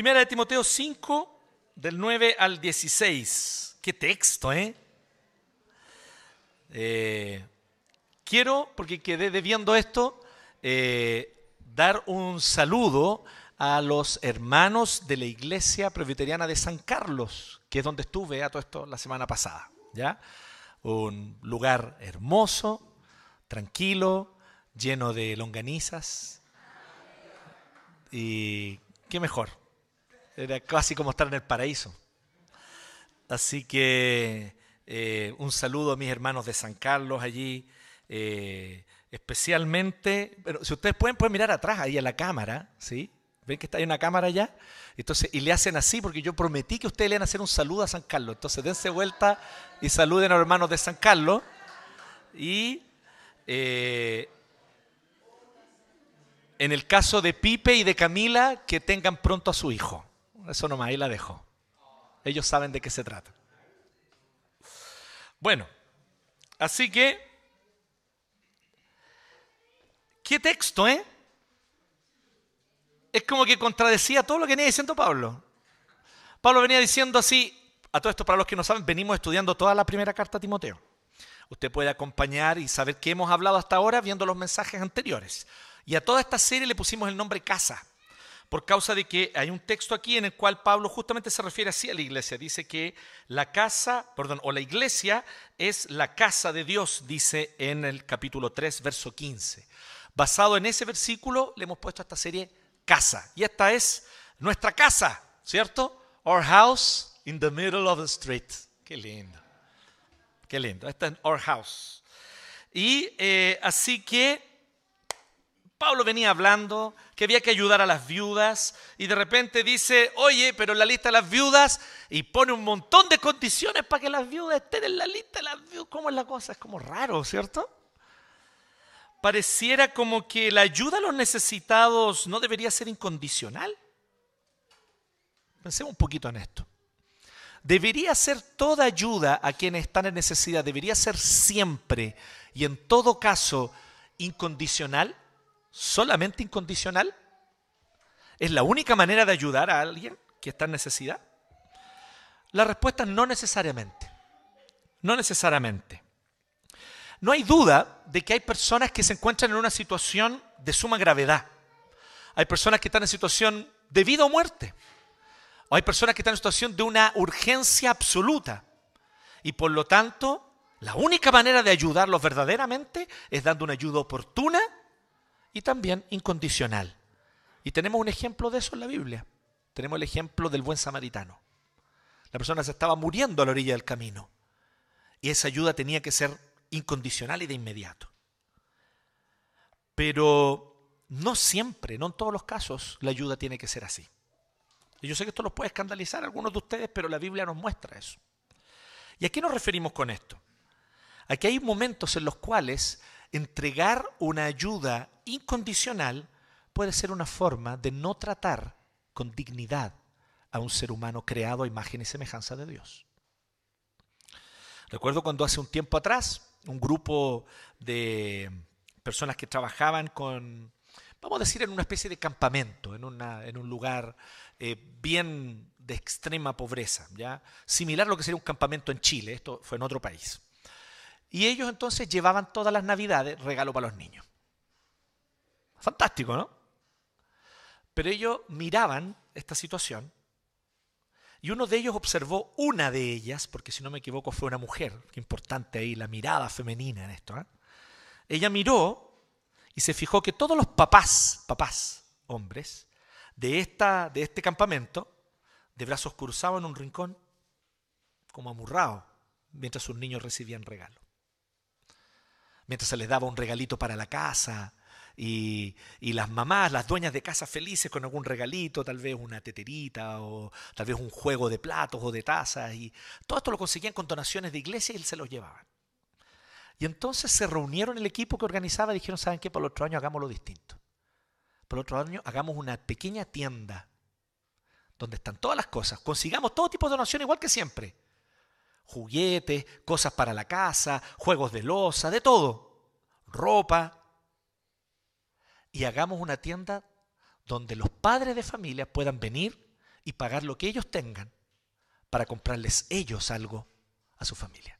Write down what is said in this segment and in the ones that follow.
primera de Timoteo 5, del 9 al 16. Qué texto, ¿eh? Eh, quiero, porque quedé debiendo esto, eh, dar un saludo a los hermanos de la Iglesia Presbiteriana de San Carlos, que es donde estuve a todo esto la semana pasada. ¿ya? Un lugar hermoso, tranquilo, lleno de longanizas. Y qué mejor. Era casi como estar en el paraíso. Así que eh, un saludo a mis hermanos de San Carlos allí. eh, especialmente, pero si ustedes pueden, pueden mirar atrás ahí a la cámara, ¿sí? ¿Ven que está ahí una cámara allá? Entonces, y le hacen así porque yo prometí que ustedes le iban a hacer un saludo a San Carlos. Entonces, dense vuelta y saluden a los hermanos de San Carlos. Y eh, en el caso de Pipe y de Camila, que tengan pronto a su hijo. Eso nomás, ahí la dejo. Ellos saben de qué se trata. Bueno, así que, ¿qué texto, eh? Es como que contradecía todo lo que venía diciendo Pablo. Pablo venía diciendo así, a todo esto para los que no saben, venimos estudiando toda la primera carta a Timoteo. Usted puede acompañar y saber qué hemos hablado hasta ahora viendo los mensajes anteriores. Y a toda esta serie le pusimos el nombre casa, por causa de que hay un texto aquí en el cual Pablo justamente se refiere así a la iglesia. Dice que la casa, perdón, o la iglesia es la casa de Dios, dice en el capítulo 3, verso 15. Basado en ese versículo le hemos puesto a esta serie casa. Y esta es nuestra casa, ¿cierto? Our house in the middle of the street. Qué lindo. Qué lindo. Esta es our house. Y eh, así que Pablo venía hablando que había que ayudar a las viudas y de repente dice, oye, pero en la lista de las viudas y pone un montón de condiciones para que las viudas estén en la lista de las viudas. ¿Cómo es la cosa? Es como raro, ¿cierto? Pareciera como que la ayuda a los necesitados no debería ser incondicional. Pensemos un poquito en esto. Debería ser toda ayuda a quienes están en necesidad, debería ser siempre y en todo caso incondicional solamente incondicional? ¿Es la única manera de ayudar a alguien que está en necesidad? La respuesta es no necesariamente. No necesariamente. No hay duda de que hay personas que se encuentran en una situación de suma gravedad. Hay personas que están en situación de vida o muerte. O hay personas que están en situación de una urgencia absoluta. Y por lo tanto, la única manera de ayudarlos verdaderamente es dando una ayuda oportuna y también incondicional. Y tenemos un ejemplo de eso en la Biblia. Tenemos el ejemplo del buen samaritano. La persona se estaba muriendo a la orilla del camino. Y esa ayuda tenía que ser incondicional y de inmediato. Pero no siempre, no en todos los casos, la ayuda tiene que ser así. Y yo sé que esto los puede escandalizar a algunos de ustedes, pero la Biblia nos muestra eso. ¿Y a qué nos referimos con esto? A que hay momentos en los cuales entregar una ayuda incondicional puede ser una forma de no tratar con dignidad a un ser humano creado a imagen y semejanza de Dios. Recuerdo cuando hace un tiempo atrás un grupo de personas que trabajaban con, vamos a decir, en una especie de campamento, en, un lugar eh, bien de extrema pobreza, ¿ya? similar a lo que sería un campamento en Chile, esto fue en otro país. Y ellos entonces llevaban todas las navidades regalo para los niños. Fantástico, ¿no? Pero ellos miraban esta situación y uno de ellos observó una de ellas, porque si no me equivoco fue una mujer, qué importante ahí la mirada femenina en esto. ¿eh? Ella miró y se fijó que todos los papás, papás, hombres, de, esta, de este campamento, de brazos cruzados en un rincón, como amurrados, mientras sus niños recibían regalo. Mientras se les daba un regalito para la casa, y, las mamás, las dueñas de casa felices con algún regalito, tal vez una teterita o tal vez un juego de platos o de tazas. Y todo esto lo conseguían con donaciones de iglesia y él se los llevaban. Y entonces se reunieron el equipo que organizaba y dijeron, ¿saben qué? Para el otro año hagámoslo distinto. Para el otro año hagamos una pequeña tienda donde están todas las cosas. Consigamos todo tipo de donaciones igual que siempre. Juguetes, cosas para la casa, juegos de losa, de todo. Ropa, y hagamos una tienda donde los padres de familia puedan venir y pagar lo que ellos tengan para comprarles ellos algo a su familia.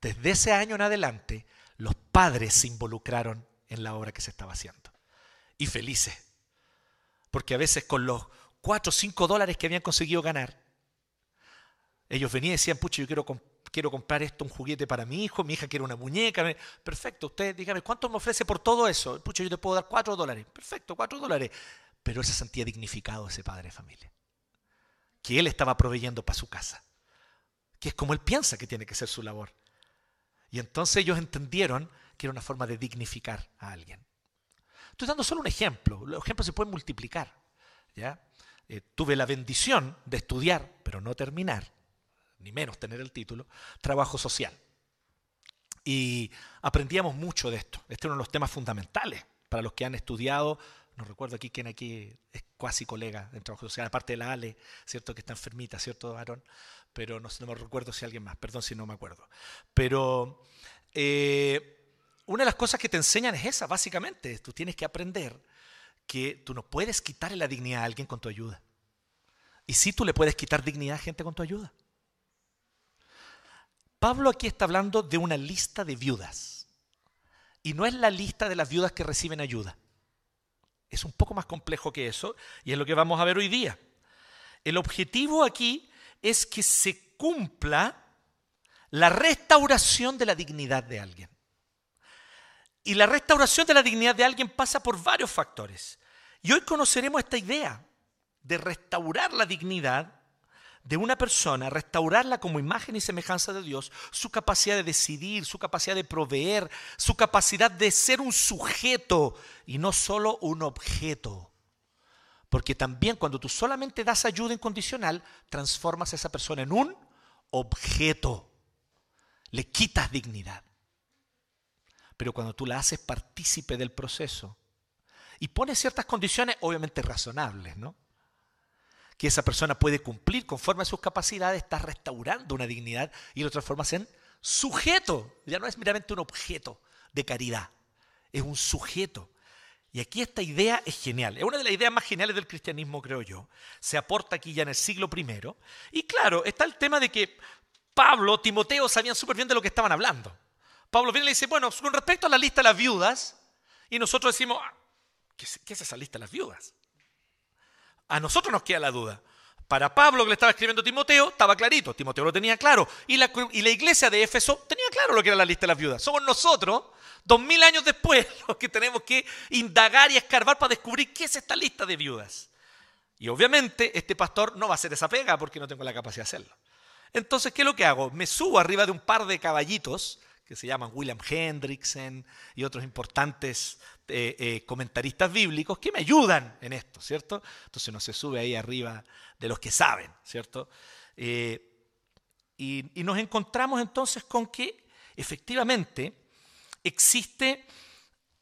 Desde ese año en adelante, los padres se involucraron en la obra que se estaba haciendo. Y felices. Porque a veces con los 4 o 5 dólares que habían conseguido ganar, ellos venían y decían, pucha, yo quiero quiero comprar esto, un juguete para mi hijo, mi hija quiere una muñeca. Perfecto, usted dígame, ¿cuánto me ofrece por todo eso? Pucha, yo te puedo dar cuatro dólares. Perfecto, cuatro dólares. Pero él se sentía dignificado, ese padre de familia. Que él estaba proveyendo para su casa. Que es como él piensa que tiene que ser su labor. Y entonces ellos entendieron que era una forma de dignificar a alguien. Estoy dando solo un ejemplo. Los ejemplos se pueden multiplicar. ¿ya? Eh, tuve la bendición de estudiar, pero no terminar ni menos tener el título, trabajo social. Y aprendíamos mucho de esto. Este es uno de los temas fundamentales para los que han estudiado. No recuerdo aquí quién aquí es cuasi colega en trabajo social, aparte de la Ale, ¿cierto? Que está enfermita, ¿cierto, Aaron? Pero no, no me recuerdo si alguien más, perdón si no me acuerdo. Pero eh, una de las cosas que te enseñan es esa, básicamente. Tú tienes que aprender que tú no puedes quitarle la dignidad a alguien con tu ayuda. Y sí tú le puedes quitar dignidad a gente con tu ayuda. Pablo aquí está hablando de una lista de viudas. Y no es la lista de las viudas que reciben ayuda. Es un poco más complejo que eso y es lo que vamos a ver hoy día. El objetivo aquí es que se cumpla la restauración de la dignidad de alguien. Y la restauración de la dignidad de alguien pasa por varios factores. Y hoy conoceremos esta idea de restaurar la dignidad de una persona, restaurarla como imagen y semejanza de Dios, su capacidad de decidir, su capacidad de proveer, su capacidad de ser un sujeto y no solo un objeto. Porque también cuando tú solamente das ayuda incondicional, transformas a esa persona en un objeto. Le quitas dignidad. Pero cuando tú la haces partícipe del proceso y pones ciertas condiciones, obviamente razonables, ¿no? Que esa persona puede cumplir conforme a sus capacidades, está restaurando una dignidad y lo transformas en sujeto. Ya no es meramente un objeto de caridad, es un sujeto. Y aquí esta idea es genial. Es una de las ideas más geniales del cristianismo, creo yo. Se aporta aquí ya en el siglo I. Y claro, está el tema de que Pablo, Timoteo sabían súper bien de lo que estaban hablando. Pablo viene y le dice, bueno, con respecto a la lista de las viudas, y nosotros decimos, ah, ¿qué es esa lista de las viudas? A nosotros nos queda la duda. Para Pablo que le estaba escribiendo Timoteo, estaba clarito, Timoteo lo tenía claro. Y la, y la, iglesia de Éfeso tenía claro lo que era la lista de las viudas. Somos nosotros, dos mil años después, los que tenemos que indagar y escarbar para descubrir qué es esta lista de viudas. Y obviamente este pastor no va a hacer esa pega porque no tengo la capacidad de hacerlo. Entonces, ¿qué es lo que hago? Me subo arriba de un par de caballitos que se llaman William Hendrickson y otros importantes eh, eh, comentaristas bíblicos que me ayudan en esto, ¿cierto? Entonces uno se sube ahí arriba de los que saben, ¿cierto? Eh, y, nos encontramos entonces con que efectivamente existe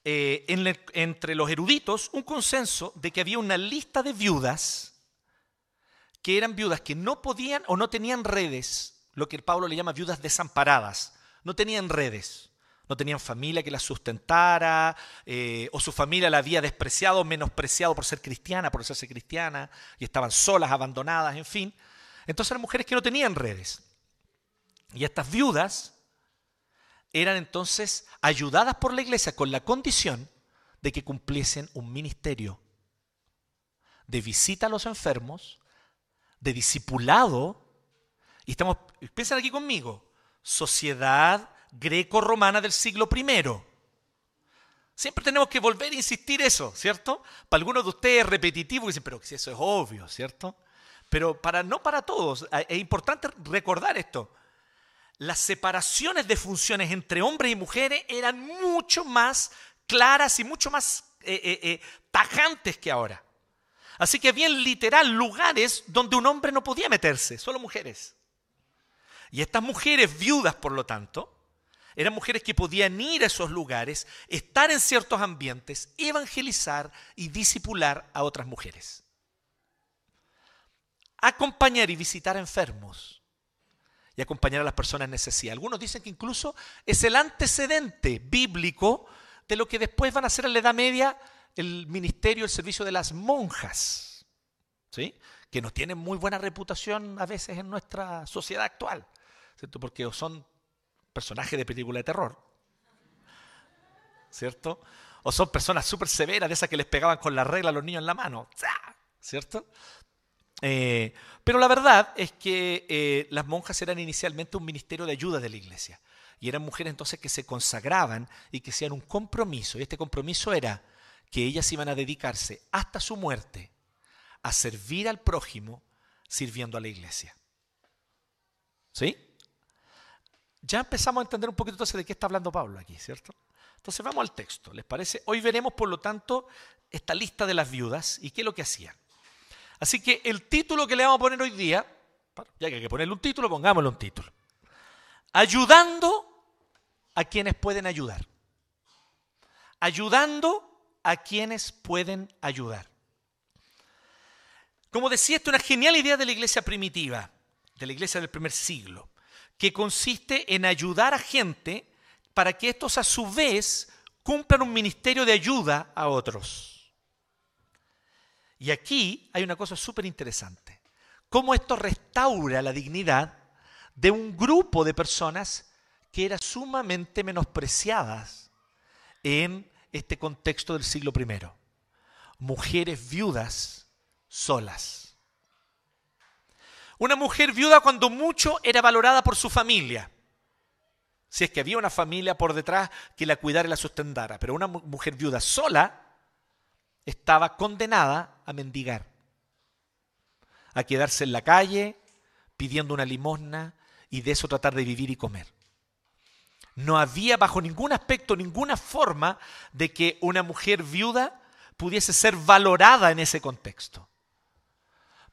entre los eruditos un consenso de que había una lista de viudas que eran viudas que no podían o no tenían redes, lo que Pablo le llama viudas desamparadas, no tenían redes no tenían familia que las sustentara, eh, o su familia la había despreciado, menospreciado por ser cristiana, por serse cristiana, y estaban solas, abandonadas, en fin. Entonces eran mujeres que no tenían redes. Y estas viudas eran entonces ayudadas por la iglesia con la condición de que cumpliesen un ministerio de visita a los enfermos, de discipulado, y estamos, piensen aquí conmigo, sociedad greco-romana del siglo I. Siempre tenemos que volver a insistir eso, ¿cierto? Para algunos de ustedes es repetitivo y dicen, pero si eso es obvio, ¿cierto? Pero para, no para todos, es importante recordar esto. Las separaciones de funciones entre hombres y mujeres eran mucho más claras y mucho más eh, eh, eh, tajantes que ahora. Así que había literal lugares donde un hombre no podía meterse, solo mujeres. Y estas mujeres viudas, por lo tanto, eran mujeres que podían ir a esos lugares, estar en ciertos ambientes, evangelizar y disipular a otras mujeres. Acompañar y visitar enfermos y acompañar a las personas en necesidad. Algunos dicen que incluso es el antecedente bíblico de lo que después van a ser en la Edad Media el ministerio, el servicio de las monjas, ¿sí? que nos tienen muy buena reputación a veces en nuestra sociedad actual, ¿cierto? porque son personajes de película de terror, ¿cierto? O son personas súper severas, de esas que les pegaban con la regla a los niños en la mano, ¿cierto? Eh, pero la verdad es que eh, las monjas eran inicialmente un ministerio de ayuda de la iglesia. Y eran mujeres entonces que se consagraban y que hacían un compromiso. Y este compromiso era que ellas iban a dedicarse hasta su muerte a servir al prójimo sirviendo a la iglesia. ¿Sí? Ya empezamos a entender un poquito entonces de qué está hablando Pablo aquí, ¿cierto? Entonces vamos al texto, ¿les parece? Hoy veremos, por lo tanto, esta lista de las viudas y qué es lo que hacían. Así que el título que le vamos a poner hoy día, ya que hay que ponerle un título, pongámosle un título. Ayudando a quienes pueden ayudar. Ayudando a quienes pueden ayudar. Como decía, esto es una genial idea de la iglesia primitiva, de la iglesia del primer siglo que consiste en ayudar a gente para que estos a su vez cumplan un ministerio de ayuda a otros. Y aquí hay una cosa súper interesante. Cómo esto restaura la dignidad de un grupo de personas que eran sumamente menospreciadas en este contexto del siglo I. Mujeres viudas solas. Una mujer viuda cuando mucho era valorada por su familia. Si es que había una familia por detrás que la cuidara y la sustentara. Pero una mujer viuda sola estaba condenada a mendigar. A quedarse en la calle pidiendo una limosna y de eso tratar de vivir y comer. No había bajo ningún aspecto, ninguna forma de que una mujer viuda pudiese ser valorada en ese contexto.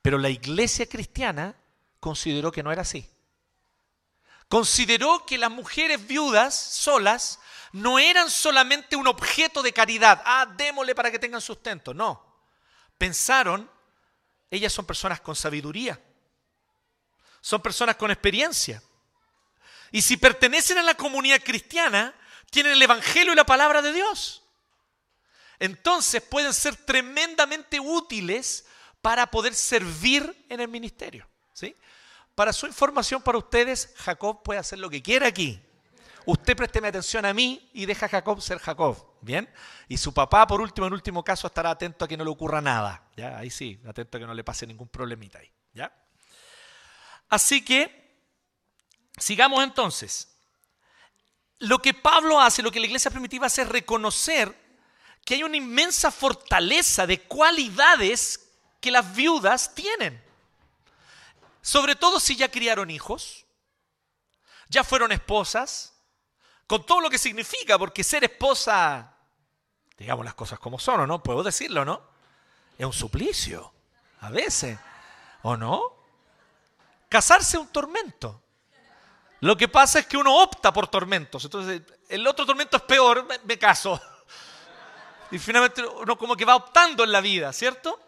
Pero la iglesia cristiana consideró que no era así. Consideró que las mujeres viudas solas no eran solamente un objeto de caridad. Ah, démosle para que tengan sustento. No. Pensaron, ellas son personas con sabiduría. Son personas con experiencia. Y si pertenecen a la comunidad cristiana, tienen el Evangelio y la palabra de Dios. Entonces pueden ser tremendamente útiles para poder servir en el ministerio. ¿sí? Para su información para ustedes, Jacob puede hacer lo que quiera aquí. Usted présteme atención a mí y deja a Jacob ser Jacob, ¿bien? Y su papá, por último, en último caso, estará atento a que no le ocurra nada, ¿ya? Ahí sí, atento a que no le pase ningún problemita ahí, ¿ya? Así que, sigamos entonces. Lo que Pablo hace, lo que la iglesia primitiva hace es reconocer que hay una inmensa fortaleza de cualidades que las viudas tienen. Sobre todo si ya criaron hijos, ya fueron esposas, con todo lo que significa, porque ser esposa, digamos las cosas como son, ¿o no? Puedo decirlo, ¿no? Es un suplicio, a veces, ¿o no? Casarse es un tormento. Lo que pasa es que uno opta por tormentos. Entonces, el otro tormento es peor, me, me caso. Y finalmente uno como que va optando en la vida, ¿cierto?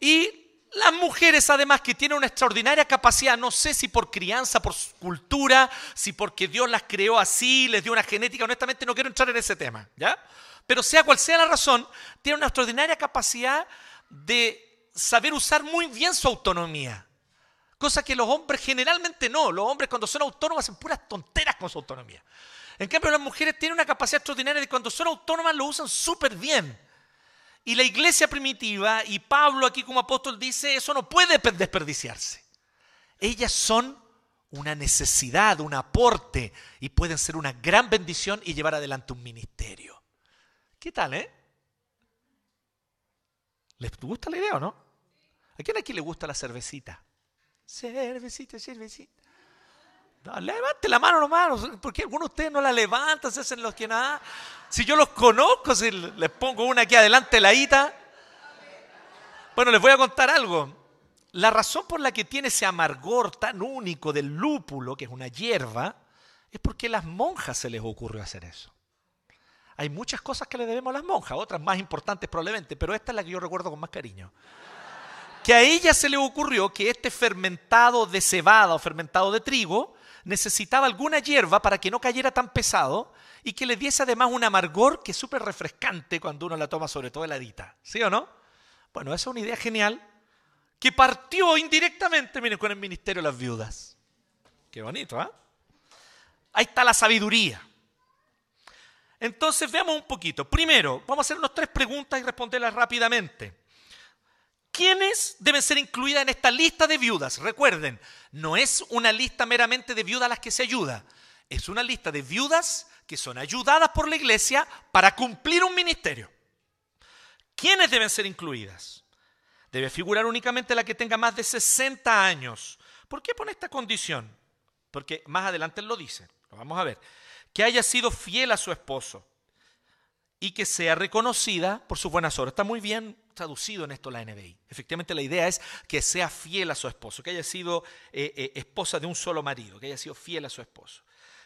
Y Las mujeres, además, que tienen una extraordinaria capacidad, no sé si por crianza, por cultura, si porque Dios las creó así, les dio una genética, honestamente no quiero entrar en ese tema, ¿ya? Pero sea cual sea la razón, tienen una extraordinaria capacidad de saber usar muy bien su autonomía. Cosa que los hombres generalmente no. Los hombres cuando son autónomos hacen puras tonteras con su autonomía. En cambio, las mujeres tienen una capacidad extraordinaria de cuando son autónomas lo usan súper bien. Y la iglesia primitiva, y Pablo aquí como apóstol dice, eso no puede desperdiciarse. Ellas son una necesidad, un aporte, y pueden ser una gran bendición y llevar adelante un ministerio. ¿Qué tal, eh? ¿Les gusta la idea o no? ¿A quién aquí le gusta la cervecita? Cervecita, cervecita. No, levante la mano nomás, porque algunos de ustedes no la levantan, se hacen los que nada. Si yo los conozco, si les pongo una aquí adelante, la ita. Bueno, les voy a contar algo. La razón por la que tiene ese amargor tan único del lúpulo, que es una hierba, es porque a las monjas se les ocurrió hacer eso. Hay muchas cosas que le debemos a las monjas, otras más importantes probablemente, pero esta es la que yo recuerdo con más cariño. Que a ella se le ocurrió que este fermentado de cebada o fermentado de trigo necesitaba alguna hierba para que no cayera tan pesado y que le diese además un amargor que es súper refrescante cuando uno la toma, sobre todo heladita. ¿Sí o no? Bueno, esa es una idea genial que partió indirectamente, miren, con el ministerio de las viudas. Qué bonito, ¿ah? Ahí está la sabiduría. Entonces, veamos un poquito. Primero, vamos a hacer unas tres preguntas y responderlas rápidamente. ¿Quiénes deben ser incluidas en esta lista de viudas? Recuerden, no es una lista meramente de viudas a las que se ayuda, es una lista de viudas que son ayudadas por la iglesia para cumplir un ministerio. ¿Quiénes deben ser incluidas? Debe figurar únicamente la que tenga más de 60 años. ¿Por qué pone esta condición? Porque más adelante lo dice, lo vamos a ver. Que haya sido fiel a su esposo y que sea reconocida por sus buenas obras. Está muy bien traducido en esto la NBI. Efectivamente la idea es que sea fiel a su esposo, que haya sido eh, eh, esposa de un solo marido, que haya sido fiel a su esposo.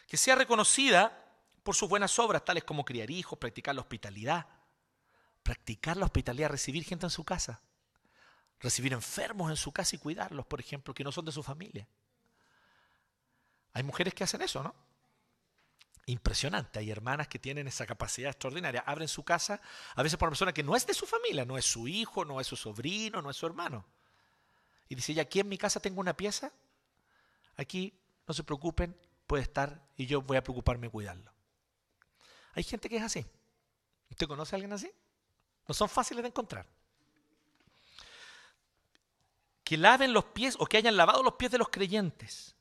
Que sea reconocida por sus buenas obras, tales como criar hijos, practicar la hospitalidad. Practicar la hospitalidad, recibir gente en su casa. Recibir enfermos en su casa y cuidarlos, por ejemplo, que no son de su familia. Hay mujeres que hacen eso, ¿no? Impresionante. Hay hermanas que tienen esa capacidad extraordinaria. Abren su casa a veces por una persona que no es de su familia, no es su hijo, no es su sobrino, no es su hermano. Y dice, ya aquí en mi casa tengo una pieza, aquí no se preocupen, puede estar y yo voy a preocuparme de cuidarlo. Hay gente que es así. ¿Usted conoce a alguien así? No son fáciles de encontrar. Que laven los pies o que hayan lavado los pies de los creyentes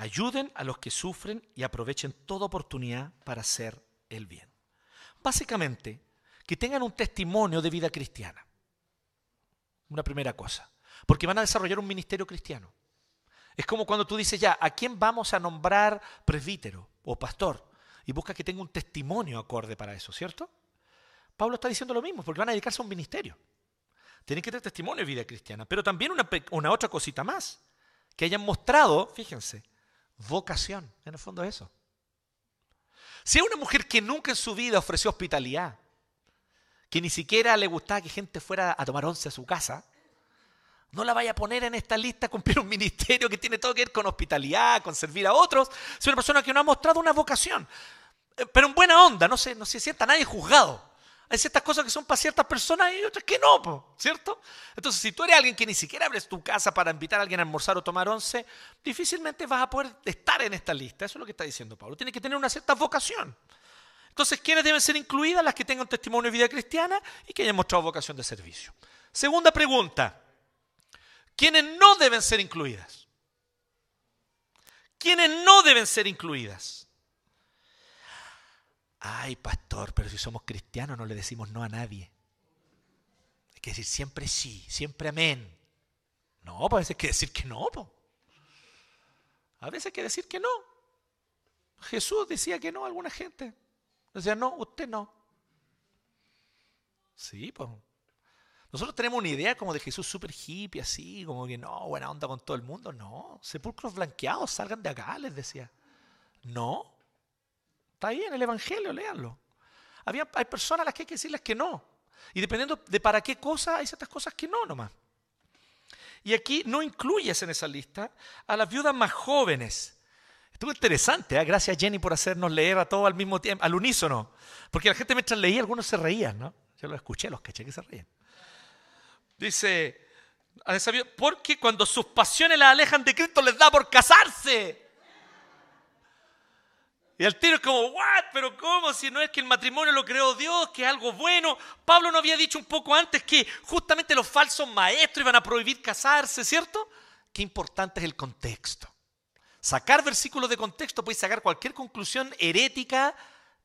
Ayuden a los que sufren y aprovechen toda oportunidad para hacer el bien. Básicamente, que tengan un testimonio de vida cristiana. Una primera cosa. Porque van a desarrollar un ministerio cristiano. Es como cuando tú dices ya, ¿a quién vamos a nombrar presbítero o pastor? Y busca que tenga un testimonio acorde para eso, ¿cierto? Pablo está diciendo lo mismo, porque van a dedicarse a un ministerio. Tienen que tener testimonio de vida cristiana. Pero también una, una otra cosita más. Que hayan mostrado, fíjense, vocación. En el fondo es eso. Si es una mujer que nunca en su vida ofreció hospitalidad, que ni siquiera le gustaba que gente fuera a tomar once a su casa, no la vaya a poner en esta lista cumplir un ministerio que tiene todo que ver con hospitalidad, con servir a otros. Es una persona que no ha mostrado una vocación. Eh, pero en buena onda, no se, no se sienta nadie juzgado. Hay ciertas cosas que son para ciertas personas y otras que no, ¿cierto? Entonces, si tú eres alguien que ni siquiera abres tu casa para invitar a alguien a almorzar o tomar once, difícilmente vas a poder estar en esta lista. Eso es lo que está diciendo Pablo. Tiene que tener una cierta vocación. Entonces, ¿quiénes deben ser incluidas? Las que tengan testimonio de vida cristiana y que hayan mostrado vocación de servicio. Segunda pregunta. ¿Quiénes no deben ser incluidas? ¿Quiénes no deben ser incluidas? Ay, pastor, pero si somos cristianos no le decimos no a nadie. Hay que decir siempre sí, siempre amén. No, pues a veces hay que decir que no. A veces hay que decir que no. Jesús decía que no a alguna gente. Decía, no, usted no. Sí, pues. Nosotros tenemos una idea como de Jesús súper hippie, así, como que no, buena onda con todo el mundo. No, sepulcros blanqueados, salgan de acá, les decía. No, Está ahí en el Evangelio, léanlo. Había, hay personas a las que hay que decirles que no. Y dependiendo de para qué cosa, hay ciertas cosas que no nomás. Y aquí no incluyes en esa lista a las viudas más jóvenes. Estuvo interesante, ¿eh? gracias Jenny por hacernos leer a todos al mismo tiempo, al unísono. Porque la gente mientras leía, algunos se reían, ¿no? Yo lo escuché, los caché que se reían. Dice, porque cuando sus pasiones las alejan de Cristo les da por casarse. Y el tiro es como, ¿what? ¿Pero cómo? Si no es que el matrimonio lo creó Dios, que es algo bueno. Pablo no había dicho un poco antes que justamente los falsos maestros iban a prohibir casarse, ¿cierto? Qué importante es el contexto. Sacar versículos de contexto puede sacar cualquier conclusión herética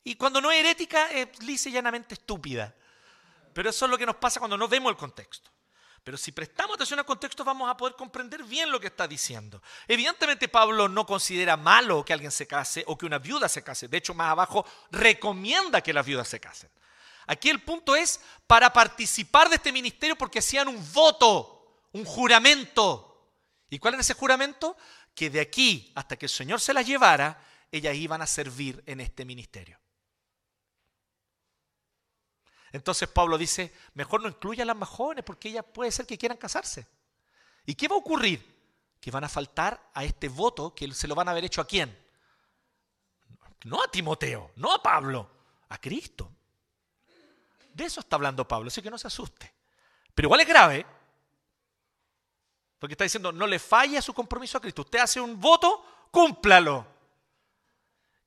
y cuando no es herética es lisa y llanamente estúpida. Pero eso es lo que nos pasa cuando no vemos el contexto. Pero si prestamos atención al contexto vamos a poder comprender bien lo que está diciendo. Evidentemente Pablo no considera malo que alguien se case o que una viuda se case. De hecho, más abajo recomienda que las viudas se casen. Aquí el punto es para participar de este ministerio porque hacían un voto, un juramento. ¿Y cuál era ese juramento? Que de aquí hasta que el Señor se las llevara, ellas iban a servir en este ministerio. Entonces Pablo dice, mejor no incluya a las más jóvenes porque ellas puede ser que quieran casarse. ¿Y qué va a ocurrir? Que van a faltar a este voto que se lo van a haber hecho a quién? No a Timoteo, no a Pablo, a Cristo. De eso está hablando Pablo, así que no se asuste. Pero igual es grave, porque está diciendo, no le falle a su compromiso a Cristo. Usted hace un voto, cúmplalo.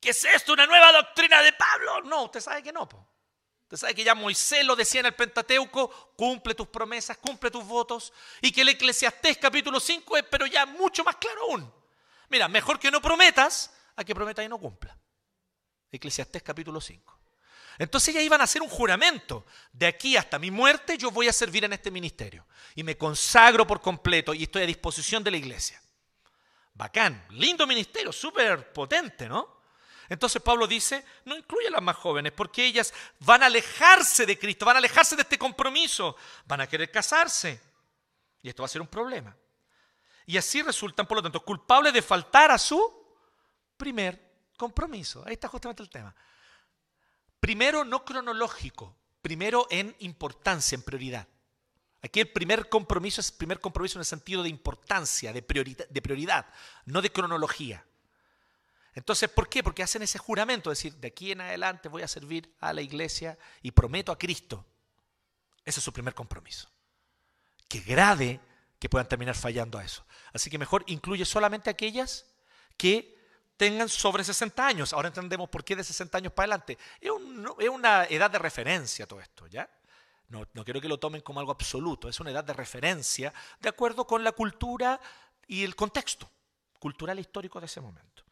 ¿Qué es esto? ¿Una nueva doctrina de Pablo? No, usted sabe que no. Usted sabe que ya Moisés lo decía en el Pentateuco, cumple tus promesas, cumple tus votos, y que el Eclesiastés capítulo 5 es, pero ya mucho más claro aún. Mira, mejor que no prometas a que prometas y no cumpla. Eclesiastés capítulo 5. Entonces ya iban a hacer un juramento. De aquí hasta mi muerte yo voy a servir en este ministerio. Y me consagro por completo y estoy a disposición de la iglesia. Bacán, lindo ministerio, súper potente, ¿no? Entonces Pablo dice, no incluye a las más jóvenes, porque ellas van a alejarse de Cristo, van a alejarse de este compromiso, van a querer casarse. Y esto va a ser un problema. Y así resultan, por lo tanto, culpables de faltar a su primer compromiso. Ahí está justamente el tema. Primero, no cronológico, primero en importancia, en prioridad. Aquí el primer compromiso es primer compromiso en el sentido de importancia, de de prioridad no de cronología. Entonces, ¿por qué? Porque hacen ese juramento, es decir, de aquí en adelante voy a servir a la iglesia y prometo a Cristo. Ese es su primer compromiso. Qué grave que puedan terminar fallando a eso. Así que mejor incluye solamente aquellas que tengan sobre 60 años. Ahora entendemos por qué de 60 años para adelante. Es, una edad de referencia todo esto, ¿ya? No, no quiero que lo tomen como algo absoluto, es una edad de referencia de acuerdo con la cultura y el contexto cultural e histórico de ese momento.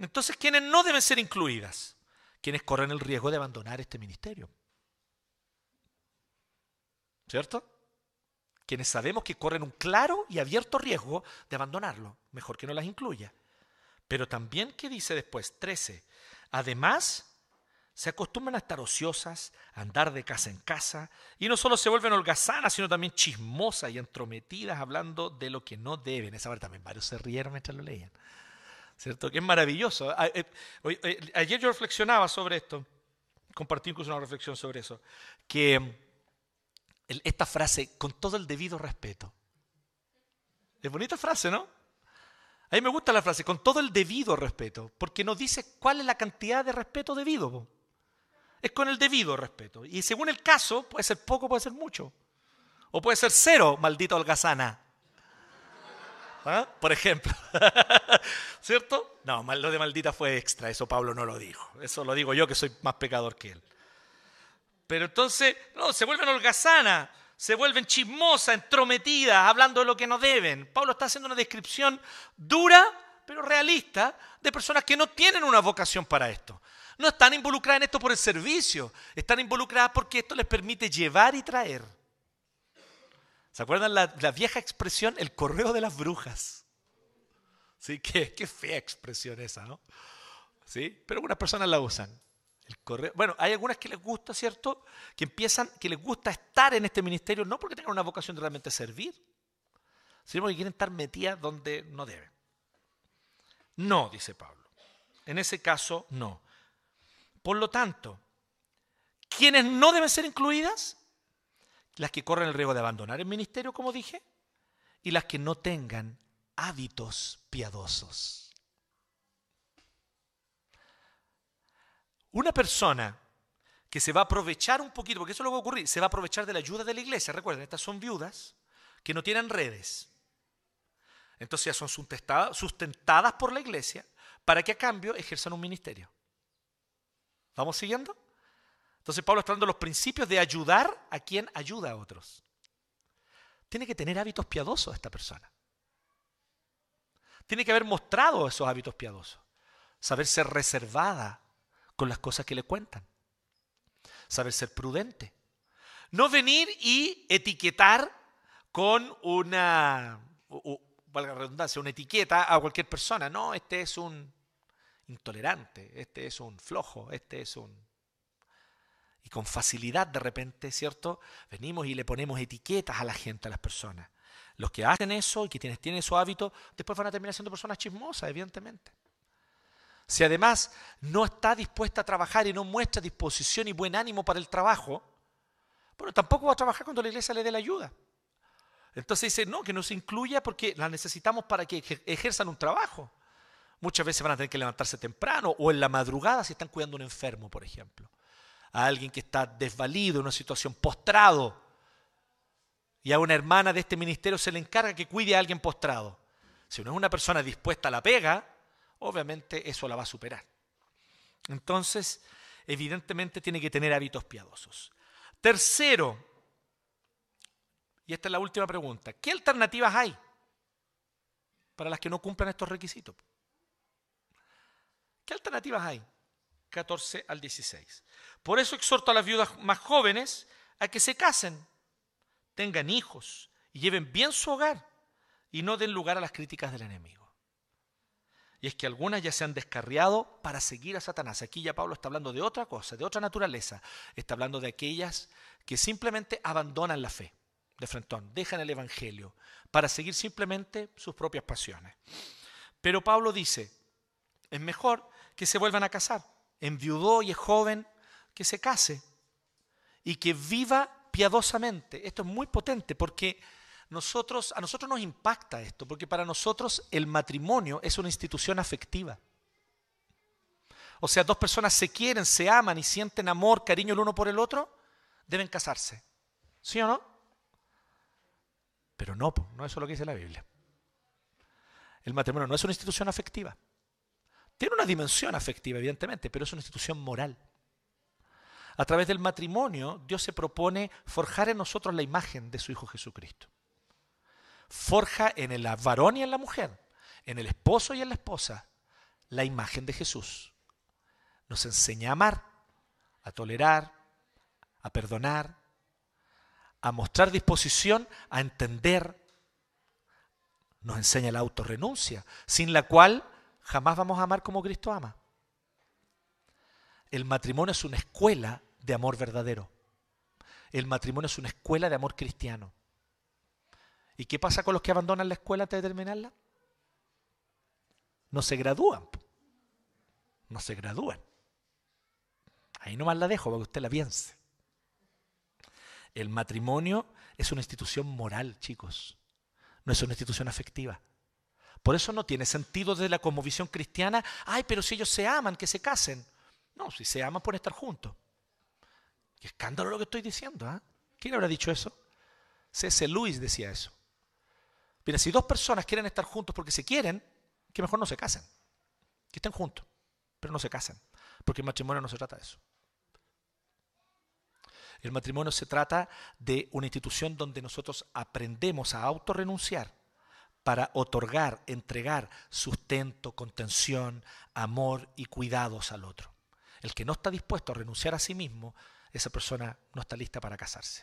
Entonces, ¿quiénes no deben ser incluidas? Quienes corren el riesgo de abandonar este ministerio. ¿Cierto? Quienes sabemos que corren un claro y abierto riesgo de abandonarlo. Mejor que no las incluya. Pero también, ¿qué dice después? 13. Además, se acostumbran a estar ociosas, a andar de casa en casa, y no solo se vuelven holgazanas, sino también chismosas y entrometidas hablando de lo que no deben. Esa vez también varios se rieron mientras lo leían. ¿Cierto? Que es maravilloso. Eh, eh, ayer yo reflexionaba sobre esto, compartí incluso una reflexión sobre eso, que mm, esta frase, con todo el debido respeto, es bonita frase, ¿no? A mí me gusta la frase, con todo el debido respeto, porque nos dice cuál es la cantidad de respeto debido. Es con el debido respeto. Y según el caso, puede ser poco, puede ser mucho. O puede ser cero, maldito holgazana. ¿Ah? Por ejemplo. ¿Cierto? No, lo de maldita fue extra, eso Pablo no lo dijo. Eso lo digo yo que soy más pecador que él. Pero entonces, no, se vuelven holgazanas, se vuelven chismosas, entrometidas, hablando de lo que no deben. Pablo está haciendo una descripción dura, pero realista, de personas que no tienen una vocación para esto. No están involucradas en esto por el servicio, están involucradas porque esto les permite llevar y traer. ¿Se acuerdan la, vieja expresión, el correo de las brujas? ¿Sí? Qué, fea expresión esa, ¿no? ¿Sí? Pero algunas personas la usan. El correo. Bueno, hay algunas que les gusta, ¿cierto? Que empiezan, que les gusta estar en este ministerio, no porque tengan una vocación de realmente servir, sino porque quieren estar metidas donde no deben. No, dice Pablo. En ese caso, no. Por lo tanto, ¿quiénes no deben ser incluidas? Las que corren el riesgo de abandonar el ministerio, como dije, y las que no tengan hábitos piadosos. Una persona que se va a aprovechar un poquito, porque eso es lo que va a ocurrir, se va a aprovechar de la ayuda de la iglesia. Recuerden, estas son viudas que no tienen redes. Entonces ya son sustentadas por la iglesia para que a cambio ejerzan un ministerio. ¿Vamos siguiendo? Entonces Pablo está dando los principios de ayudar a quien ayuda a otros. Tiene que tener hábitos piadosos esta persona. Tiene que haber mostrado esos hábitos piadosos. Saber ser reservada con las cosas que le cuentan. Saber ser prudente. No venir y etiquetar con una, valga la redundancia, una etiqueta a cualquier persona. No, este es un intolerante, este es un flojo, este es un... Con facilidad de repente, ¿cierto? Venimos y le ponemos etiquetas a la gente, a las personas. Los que hacen eso y que tienen, tienen esos hábitos, después van a terminar siendo personas chismosas, evidentemente. Si además no está dispuesta a trabajar y no muestra disposición y buen ánimo para el trabajo, bueno, tampoco va a trabajar cuando la iglesia le dé la ayuda. Entonces dice, no, que no se incluya porque la necesitamos para que ejerzan un trabajo. Muchas veces van a tener que levantarse temprano o en la madrugada si están cuidando a un enfermo, por ejemplo. A alguien que está desvalido, en una situación postrado. Y a una hermana de este ministerio se le encarga que cuide a alguien postrado. Si no es una persona dispuesta a la pega, obviamente eso la va a superar. Entonces, evidentemente tiene que tener hábitos piadosos. Tercero, y esta es la última pregunta. ¿Qué alternativas hay para las que no cumplan estos requisitos? ¿Qué alternativas hay? 14 al 16. Por eso exhorto a las viudas más jóvenes a que se casen, tengan hijos y lleven bien su hogar y no den lugar a las críticas del enemigo. Y es que algunas ya se han descarriado para seguir a Satanás. Aquí ya Pablo está hablando de otra cosa, de otra naturaleza. Está hablando de aquellas que simplemente abandonan la fe de frentón, dejan el Evangelio para seguir simplemente sus propias pasiones. Pero Pablo dice, es mejor que se vuelvan a casar, enviudó y es joven, que se case y que viva piadosamente. Esto es muy potente porque nosotros, a nosotros nos impacta esto, porque para nosotros el matrimonio es una institución afectiva. O sea, dos personas se quieren, se aman y sienten amor, cariño el uno por el otro, deben casarse. ¿Sí o no? Pero no, no eso es lo que dice la Biblia. El matrimonio no es una institución afectiva. Tiene una dimensión afectiva, evidentemente, pero es una institución moral. A través del matrimonio, Dios se propone forjar en nosotros la imagen de su Hijo Jesucristo. Forja en el varón y en la mujer, en el esposo y en la esposa, la imagen de Jesús. Nos enseña a amar, a tolerar, a perdonar, a mostrar disposición, a entender. Nos enseña la autorrenuncia, sin la cual jamás vamos a amar como Cristo ama. El matrimonio es una escuela de amor verdadero. El matrimonio es una escuela de amor cristiano. ¿Y qué pasa con los que abandonan la escuela antes de terminarla? No se gradúan. No se gradúan. Ahí nomás la dejo para que usted la piense. El matrimonio es una institución moral, chicos. No es una institución afectiva. Por eso no tiene sentido desde la cosmovisión cristiana, ay, pero si ellos se aman, que se casen. No, si se aman pueden estar juntos. Qué escándalo lo que estoy diciendo. ¿ah? ¿Quién habrá dicho eso? C.S. Lewis decía eso. Mira, si dos personas quieren estar juntos porque se quieren, que mejor no se casen. Que estén juntos, pero no se casen. Porque el matrimonio no se trata de eso. El matrimonio se trata de una institución donde nosotros aprendemos a autorrenunciar para otorgar, entregar sustento, contención, amor y cuidados al otro. El que no está dispuesto a renunciar a sí mismo, esa persona no está lista para casarse.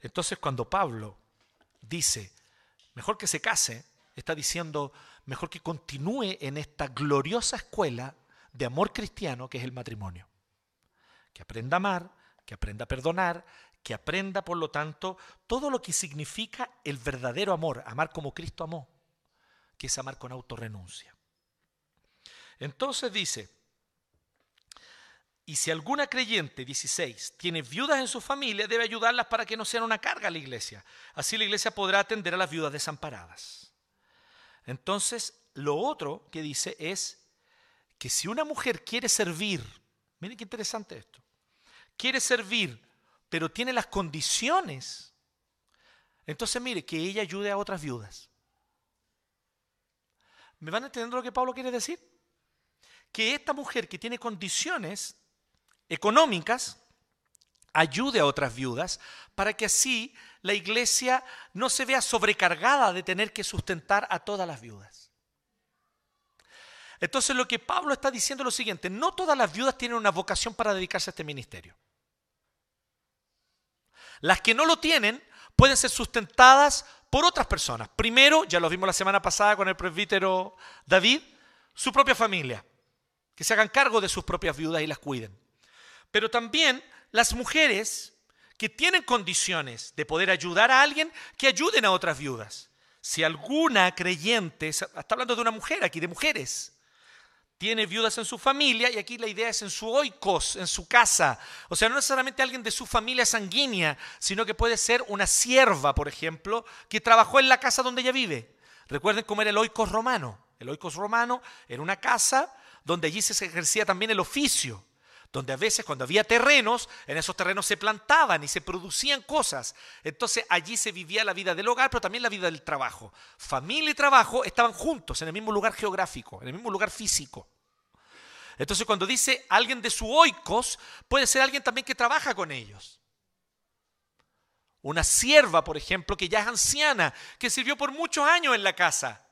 Entonces cuando Pablo dice, mejor que se case, está diciendo, mejor que continúe en esta gloriosa escuela de amor cristiano que es el matrimonio que aprenda a amar, que aprenda a perdonar, que aprenda, por lo tanto, todo lo que significa el verdadero amor, amar como Cristo amó, que es amar con autorrenuncia. Entonces dice, Y si alguna creyente, 16, tiene viudas en su familia, debe ayudarlas para que no sean una carga a la iglesia. Así la iglesia podrá atender a las viudas desamparadas. Entonces, lo otro que dice es que si una mujer quiere servir, miren qué interesante esto, quiere servir, pero tiene las condiciones, entonces mire, que ella ayude a otras viudas. ¿Me van entendiendo lo que Pablo quiere decir? Que esta mujer que tiene condiciones económicas ayude a otras viudas para que así la iglesia no se vea sobrecargada de tener que sustentar a todas las viudas. Entonces lo que Pablo está diciendo es lo siguiente, no todas las viudas tienen una vocación para dedicarse a este ministerio. Las que no lo tienen pueden ser sustentadas por otras personas. Primero, ya lo vimos la semana pasada con el presbítero David, su propia familia, que se hagan cargo de sus propias viudas y las cuiden pero también las mujeres que tienen condiciones de poder ayudar a alguien, que ayuden a otras viudas. Si alguna creyente, está hablando de una mujer aquí, de mujeres, tiene viudas en su familia, y aquí la idea es en su oikos, en su casa. O sea, no necesariamente alguien de su familia sanguínea, sino que puede ser una sierva, por ejemplo, que trabajó en la casa donde ella vive. Recuerden cómo era el oikos romano. El oikos romano era una casa donde allí se ejercía también el oficio donde a veces cuando había terrenos, en esos terrenos se plantaban y se producían cosas. Entonces allí se vivía la vida del hogar, pero también la vida del trabajo. Familia y trabajo estaban juntos en el mismo lugar geográfico, en el mismo lugar físico. Entonces cuando dice alguien de su oikos, puede ser alguien también que trabaja con ellos. Una sierva, por ejemplo, que ya es anciana, que sirvió por muchos años en la casa.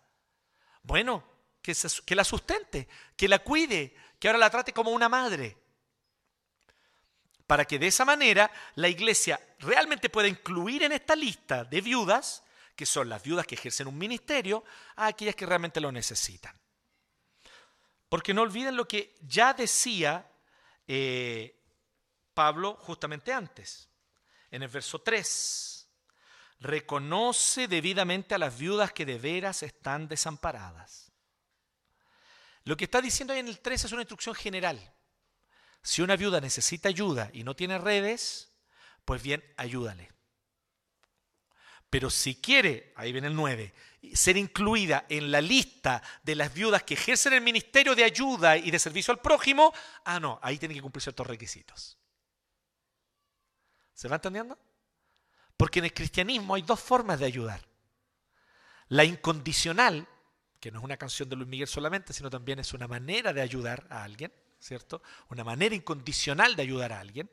Bueno, que, que la sustente, que la cuide, que ahora la trate como una madre para que de esa manera la iglesia realmente pueda incluir en esta lista de viudas, que son las viudas que ejercen un ministerio, a aquellas que realmente lo necesitan. Porque no olviden lo que ya decía eh, Pablo justamente antes, en el verso 3. Reconoce debidamente a las viudas que de veras están desamparadas. Lo que está diciendo ahí en el 3 es una instrucción general. Si una viuda necesita ayuda y no tiene redes, pues bien, ayúdale. Pero si quiere, ahí viene el 9, ser incluida en la lista de las viudas que ejercen el ministerio de ayuda y de servicio al prójimo, ah, no, ahí tiene que cumplir ciertos requisitos. ¿Se va entendiendo? Porque en el cristianismo hay dos formas de ayudar. La incondicional, que no es una canción de Luis Miguel solamente, sino también es una manera de ayudar a alguien. ¿Cierto? Una manera incondicional de ayudar a alguien.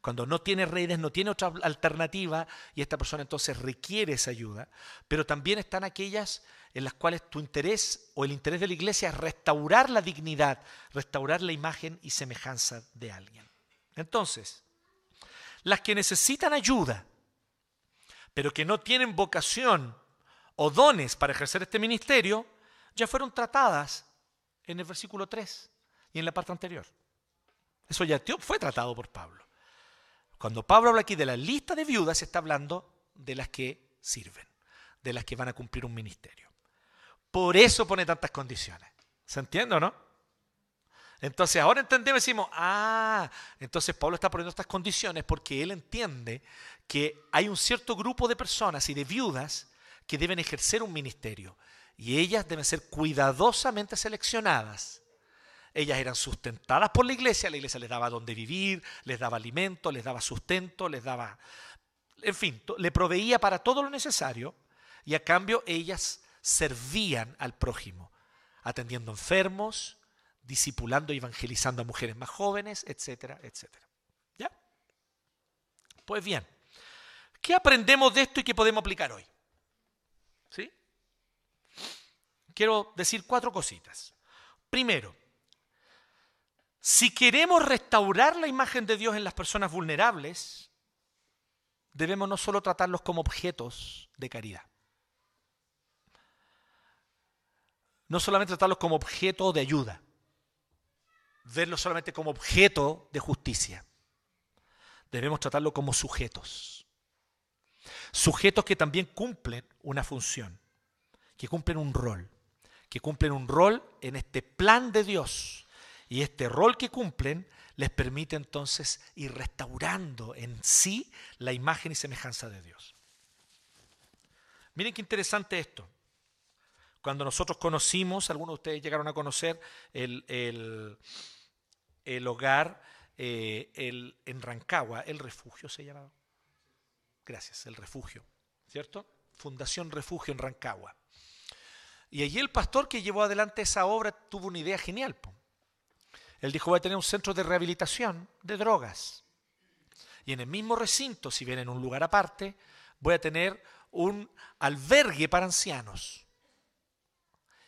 Cuando no tiene redes, no tiene otra alternativa y esta persona entonces requiere esa ayuda. Pero también están aquellas en las cuales tu interés o el interés de la iglesia es restaurar la dignidad, restaurar la imagen y semejanza de alguien. Entonces, las que necesitan ayuda, pero que no tienen vocación o dones para ejercer este ministerio, ya fueron tratadas en el versículo 3 y en la parte anterior. Eso ya fue tratado por Pablo. Cuando Pablo habla aquí de la lista de viudas, está hablando de las que sirven, de las que van a cumplir un ministerio. Por eso pone tantas condiciones. ¿Se entiende o no? Entonces ahora entendemos y decimos, ah, entonces Pablo está poniendo estas condiciones porque él entiende que hay un cierto grupo de personas y de viudas que deben ejercer un ministerio y ellas deben ser cuidadosamente seleccionadas ellas eran sustentadas por la iglesia, la iglesia les daba donde vivir, les daba alimento, les daba sustento, les daba, en fin, le proveía para todo lo necesario y a cambio ellas servían al prójimo, atendiendo enfermos, discipulando y evangelizando a mujeres más jóvenes, etcétera, etcétera. ¿Ya? Pues bien, ¿qué aprendemos de esto y qué podemos aplicar hoy? ¿Sí? Quiero decir cuatro cositas. Primero, si queremos restaurar la imagen de Dios en las personas vulnerables, debemos no solo tratarlos como objetos de caridad, no solamente tratarlos como objeto de ayuda, verlos solamente como objeto de justicia, debemos tratarlos como sujetos, sujetos que también cumplen una función, que cumplen un rol, que cumplen un rol en este plan de Dios Y este rol que cumplen les permite entonces ir restaurando en sí la imagen y semejanza de Dios. Miren qué interesante esto. Cuando nosotros conocimos, algunos de ustedes llegaron a conocer el, el, hogar eh, el, en Rancagua, el refugio se llamaba. Gracias, el refugio, ¿cierto? Fundación Refugio en Rancagua. Y allí el pastor que llevó adelante esa obra tuvo una idea genial. Él dijo, voy a tener un centro de rehabilitación de drogas. Y en el mismo recinto, si bien en un lugar aparte, voy a tener un albergue para ancianos.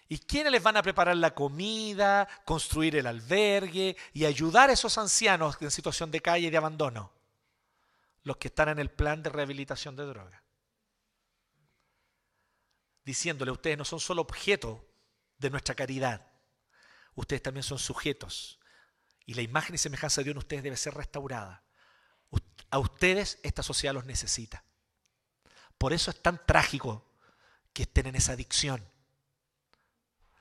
¿Y quiénes les van a preparar la comida, construir el albergue y ayudar a esos ancianos en situación de calle y de abandono? Los que están en el plan de rehabilitación de drogas. Diciéndole, ustedes no son solo objeto de nuestra caridad, ustedes también son sujetos. Y la imagen y semejanza de Dios en ustedes debe ser restaurada. A ustedes esta sociedad los necesita. Por eso es tan trágico que estén en esa adicción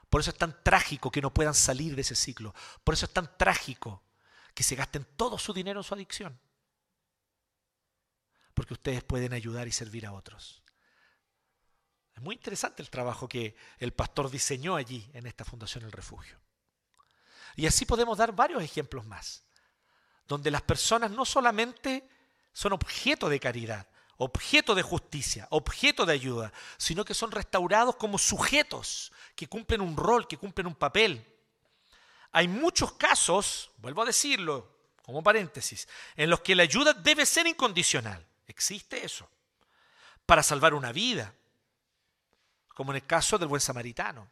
por eso es tan trágico que no puedan salir de ese ciclo. Por eso es tan trágico que se gasten todo su dinero en su adicción. Porque ustedes pueden ayudar y servir a otros. Es muy interesante el trabajo que el pastor diseñó allí en esta Fundación El Refugio. Y así podemos dar varios ejemplos más, donde las personas no solamente son objeto de caridad, objeto de justicia, objeto de ayuda, sino que son restaurados como sujetos que cumplen un rol, que cumplen un papel. Hay muchos casos, vuelvo a decirlo como paréntesis, en los que la ayuda debe ser incondicional. Existe eso. Para salvar una vida, como en el caso del buen samaritano.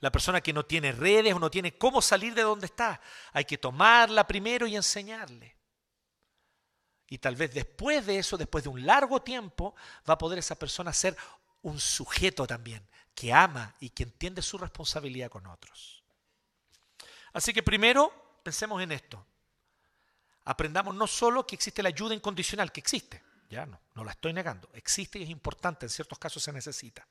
La persona que no tiene redes o no tiene cómo salir de donde está, hay que tomarla primero y enseñarle. Y tal vez después de eso, después de un largo tiempo, va a poder esa persona ser un sujeto también, que ama y que entiende su responsabilidad con otros. Así que primero pensemos en esto. Aprendamos no solo que existe la ayuda incondicional, que existe, ya no, no la estoy negando, existe y es importante, en ciertos casos se necesita.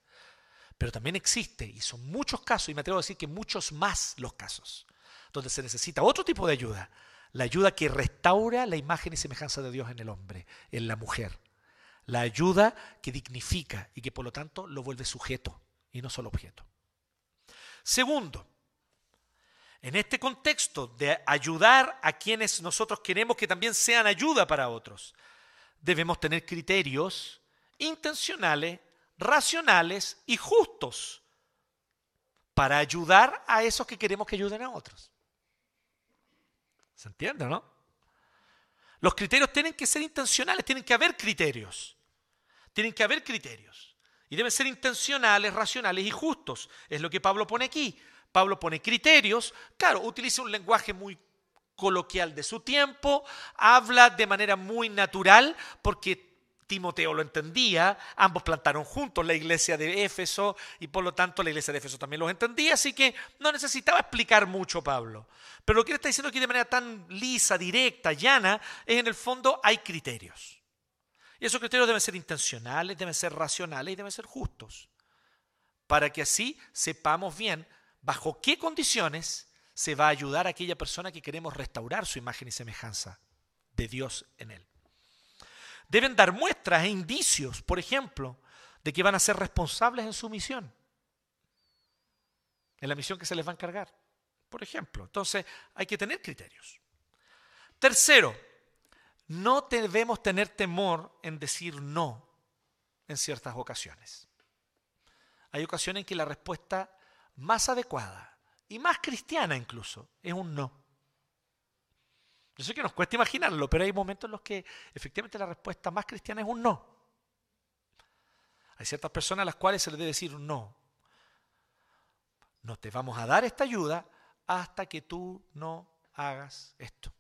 Pero también existe, y son muchos casos, y me atrevo a decir que muchos más los casos, donde se necesita otro tipo de ayuda, la ayuda que restaura la imagen y semejanza de Dios en el hombre, en la mujer. La ayuda que dignifica y que por lo tanto lo vuelve sujeto y no solo objeto. Segundo, en este contexto de ayudar a quienes nosotros queremos que también sean ayuda para otros, debemos tener criterios intencionales, racionales y justos para ayudar a esos que queremos que ayuden a otros. ¿Se entiende, no? Los criterios tienen que ser intencionales, tienen que haber criterios. Tienen que haber criterios. Y deben ser intencionales, racionales y justos. Es lo que Pablo pone aquí. Pablo pone criterios. Claro, utiliza un lenguaje muy coloquial de su tiempo, habla de manera muy natural porque Timoteo lo entendía, ambos plantaron juntos la iglesia de Éfeso y por lo tanto la iglesia de Éfeso también los entendía, así que no necesitaba explicar mucho Pablo. Pero lo que él está diciendo aquí de manera tan lisa, directa, llana, es en el fondo hay criterios. Y esos criterios deben ser intencionales, deben ser racionales y deben ser justos, para que así sepamos bien bajo qué condiciones se va a ayudar a aquella persona que queremos restaurar su imagen y semejanza de Dios en él deben dar muestras e indicios, por ejemplo, de que van a ser responsables en su misión, en la misión que se les va a encargar, por ejemplo. Entonces, hay que tener criterios. Tercero, no debemos tener temor en decir no en ciertas ocasiones. Hay ocasiones en que la respuesta más adecuada y más cristiana incluso es un no. Yo sé que nos cuesta imaginarlo, pero hay momentos en los que efectivamente la respuesta más cristiana es un no. Hay ciertas personas a las cuales se les debe decir un no. No te vamos a dar esta ayuda hasta que tú no hagas esto.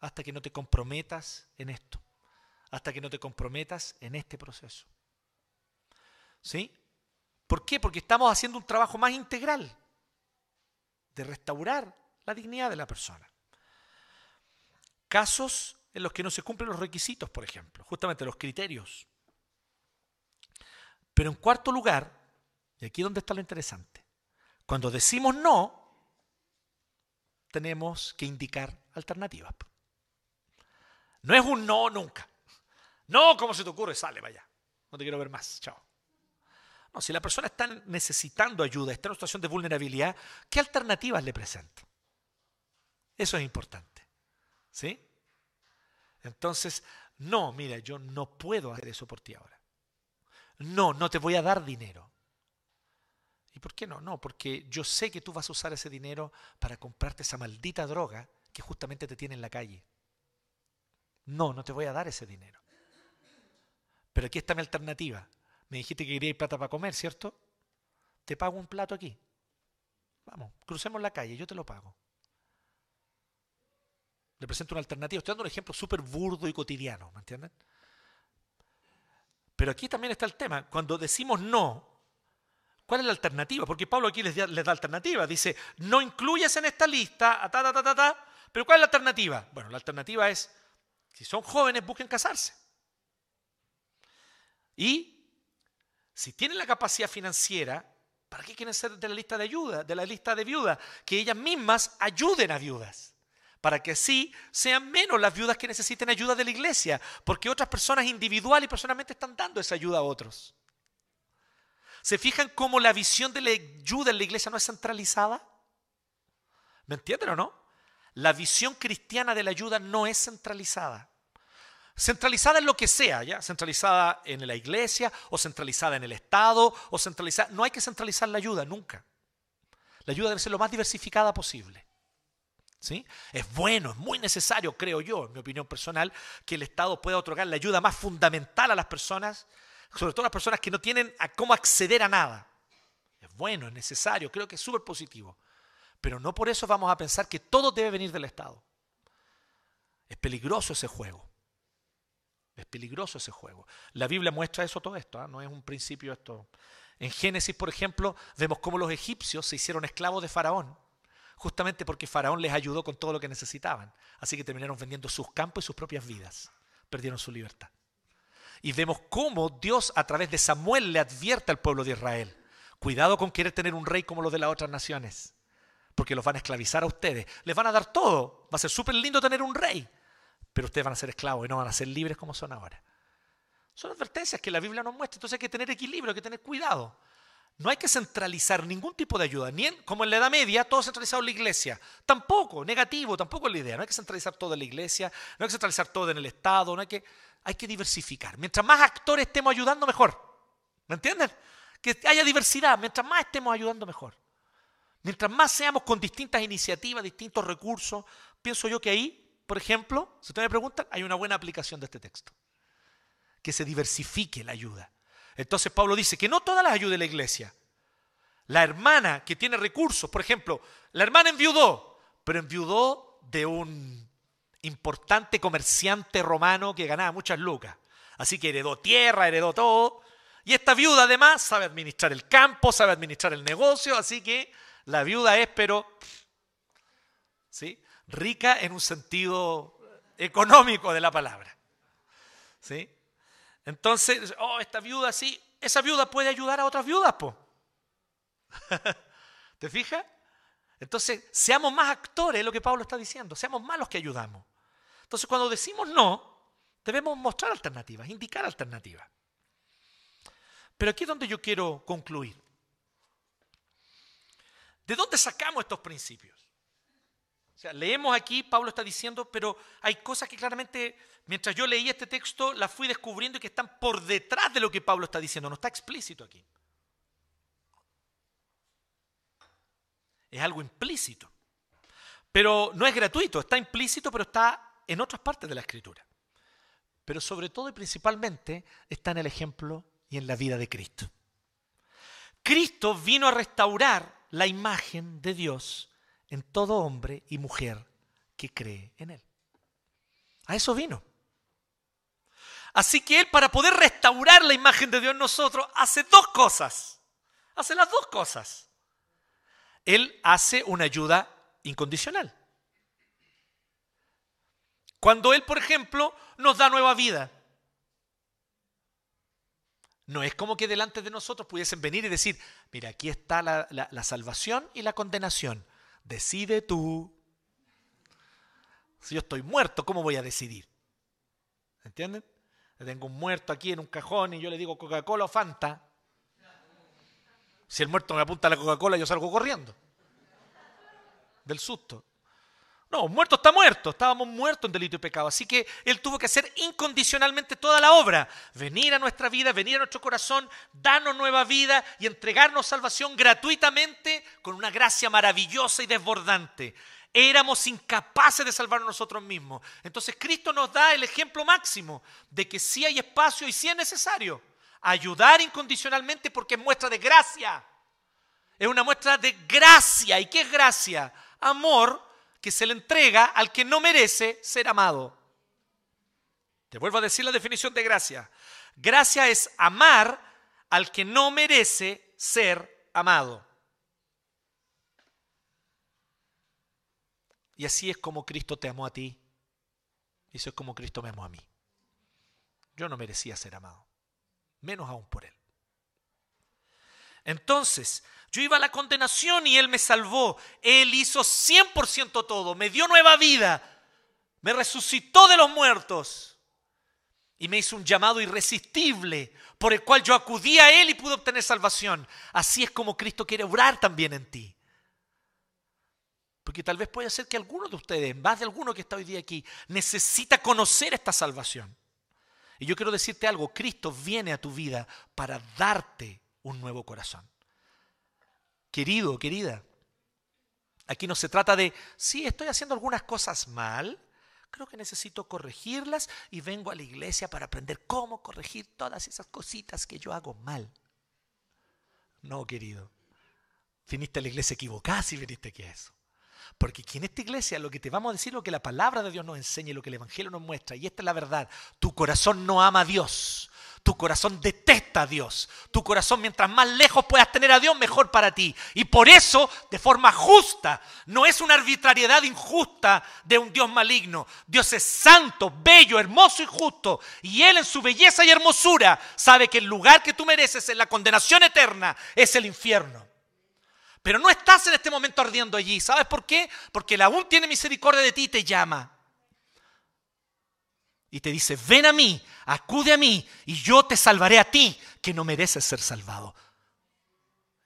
Hasta que no te comprometas en esto. Hasta que no te comprometas en este proceso. ¿Sí? ¿Por qué? Porque estamos haciendo un trabajo más integral de restaurar la dignidad de la persona casos en los que no se cumplen los requisitos, por ejemplo, justamente los criterios. Pero en cuarto lugar, y aquí es donde está lo interesante, cuando decimos no, tenemos que indicar alternativas. No es un no nunca. No, ¿cómo se te ocurre? Sale, vaya. No te quiero ver más. Chao. No, si la persona está necesitando ayuda, está en una situación de vulnerabilidad, ¿qué alternativas le presento? Eso es importante. ¿Sí? Entonces, no, mira, yo no puedo hacer eso por ti ahora. No, no te voy a dar dinero. ¿Y por qué no? No, porque yo sé que tú vas a usar ese dinero para comprarte esa maldita droga que justamente te tiene en la calle. No, no te voy a dar ese dinero. Pero aquí está mi alternativa. Me dijiste que querías plata para comer, ¿cierto? Te pago un plato aquí. Vamos, crucemos la calle, yo te lo pago. Le presento una alternativa. Estoy dando un ejemplo súper burdo y cotidiano, ¿me entienden? Pero aquí también está el tema. Cuando decimos no, ¿cuál es la alternativa? Porque Pablo aquí les, da alternativa. Dice, no incluyas en esta lista, ta, ta, ta, ta, ta. Pero ¿cuál es la alternativa? Bueno, la alternativa es, si son jóvenes, busquen casarse. Y si tienen la capacidad financiera, ¿para qué quieren ser de la lista de ayuda, de la lista de viudas? Que ellas mismas ayuden a viudas para que así sean menos las viudas que necesiten ayuda de la iglesia, porque otras personas individual y personalmente están dando esa ayuda a otros. ¿Se fijan cómo la visión de la ayuda en la iglesia no es centralizada? ¿Me entienden o no? La visión cristiana de la ayuda no es centralizada. Centralizada en lo que sea, ¿ya? Centralizada en la iglesia o centralizada en el Estado o centralizada... No hay que centralizar la ayuda, nunca. La ayuda debe ser lo más diversificada posible. Es bueno, es muy necesario, creo yo, en mi opinión personal, que el Estado pueda otorgar la ayuda más fundamental a las personas, sobre todo a las personas que no tienen cómo acceder a nada. Es bueno, es necesario, creo que es súper positivo. Pero no por eso vamos a pensar que todo debe venir del Estado. Es peligroso ese juego. Es peligroso ese juego. La Biblia muestra eso todo esto, ¿ah? no es un principio esto. En Génesis, por ejemplo, vemos cómo los egipcios se hicieron esclavos de Faraón justamente porque Faraón les ayudó con todo lo que necesitaban. Así que terminaron vendiendo sus campos y sus propias vidas. Perdieron su libertad. Y vemos cómo Dios a través de Samuel le advierte al pueblo de Israel. Cuidado con querer tener un rey como los de las otras naciones. Porque los van a esclavizar a ustedes. Les van a dar todo. Va a ser súper lindo tener un rey. Pero ustedes van a ser esclavos y no van a ser libres como son ahora. Son advertencias que la Biblia nos muestra. Entonces hay que tener equilibrio, hay que tener cuidado. No hay que centralizar ningún tipo de ayuda, ni como en la Edad Media, todo centralizado en la iglesia. Tampoco, negativo, tampoco es la idea. No hay que centralizar todo en la iglesia, no hay que centralizar todo en el Estado, no hay que, hay que diversificar. Mientras más actores estemos ayudando, mejor. ¿Me entienden? Que haya diversidad, mientras más estemos ayudando, mejor. Mientras más seamos con distintas iniciativas, distintos recursos, pienso yo que ahí, por ejemplo, si ustedes me preguntan, hay una buena aplicación de este texto. Que se diversifique la ayuda. Entonces Pablo dice que no todas las ayude la iglesia. La hermana que tiene recursos, por ejemplo, la hermana enviudó, pero enviudó de un importante comerciante romano que ganaba muchas lucas. Así que heredó tierra, heredó todo. Y esta viuda además sabe administrar el campo, sabe administrar el negocio, así que la viuda es, pero, ¿sí? Rica en un sentido económico de la palabra. ¿Sí? Entonces, oh, esta viuda sí, esa viuda puede ayudar a otras viudas, po. ¿Te fijas? Entonces, seamos más actores, es lo que Pablo está diciendo, seamos más los que ayudamos. Entonces, cuando decimos no, debemos mostrar alternativas, indicar alternativas. Pero aquí es donde yo quiero concluir. ¿De dónde sacamos estos principios? Leemos aquí, Pablo está diciendo, pero hay cosas que claramente mientras yo leía este texto, la fui descubriendo y que están por detrás de lo que Pablo está diciendo. No está explícito aquí. Es algo implícito. Pero no es gratuito, está implícito, pero está en otras partes de la escritura. Pero sobre todo y principalmente está en el ejemplo y en la vida de Cristo. Cristo vino a restaurar la imagen de Dios en todo hombre y mujer que cree en Él. A eso vino. Así que Él, para poder restaurar la imagen de Dios en nosotros, hace dos cosas. Hace las dos cosas. Él hace una ayuda incondicional. Cuando Él, por ejemplo, nos da nueva vida. No es como que delante de nosotros pudiesen venir y decir, mira, aquí está la, salvación y la condenación. Decide tú. Si yo estoy muerto, ¿cómo voy a decidir? ¿Entienden? Tengo un muerto aquí en un cajón y yo le digo Coca-Cola o Fanta. Si el muerto me apunta la Coca-Cola, yo salgo corriendo. Del susto. No, muerto está muerto. Estábamos muertos en delito y pecado. Así que Él tuvo que hacer incondicionalmente toda la obra. Venir a nuestra vida, venir a nuestro corazón, darnos nueva vida y entregarnos salvación gratuitamente con una gracia maravillosa y desbordante. Éramos incapaces de salvarnos nosotros mismos. Entonces Cristo nos da el ejemplo máximo de que sí hay espacio y sí es necesario ayudar incondicionalmente porque es muestra de gracia. Es una muestra de gracia. ¿Y qué es gracia? Amor que se le entrega al que no merece ser amado. Te vuelvo a decir la definición de gracia. Gracia es amar al que no merece ser amado. Y así es como Cristo te amó a ti. Y eso es como Cristo me amó a mí. Yo no merecía ser amado, menos aún por Él. Entonces, yo iba a la condenación y Él me salvó. Él hizo 100% todo, me dio nueva vida, me resucitó de los muertos y me hizo un llamado irresistible por el cual yo acudí a Él y pude obtener salvación. Así es como Cristo quiere obrar también en ti. Porque tal vez puede ser que alguno de ustedes, más de alguno que está hoy día aquí, necesita conocer esta salvación. Y yo quiero decirte algo, Cristo viene a tu vida para darte un nuevo corazón. Querido, querida, aquí no se trata de, sí, estoy haciendo algunas cosas mal, creo que necesito corregirlas y vengo a la iglesia para aprender cómo corregir todas esas cositas que yo hago mal. No, querido, viniste a la iglesia equivocada si viniste aquí a eso. Porque aquí en esta iglesia lo que te vamos a decir, lo que la palabra de Dios nos enseña y lo que el Evangelio nos muestra, y esta es la verdad, tu corazón no ama a Dios, tu corazón detesta a Dios. Tu corazón, mientras más lejos puedas tener a Dios, mejor para ti. Y por eso, de forma justa, no es una arbitrariedad injusta de un Dios maligno. Dios es santo, bello, hermoso y justo. Y Él en su belleza y hermosura sabe que el lugar que tú mereces en la condenación eterna es el infierno. Pero no estás en este momento ardiendo allí. ¿Sabes por qué? Porque Él aún tiene misericordia de ti y te llama y te dice, ven a mí, acude a mí y yo te salvaré a ti, que no mereces ser salvado.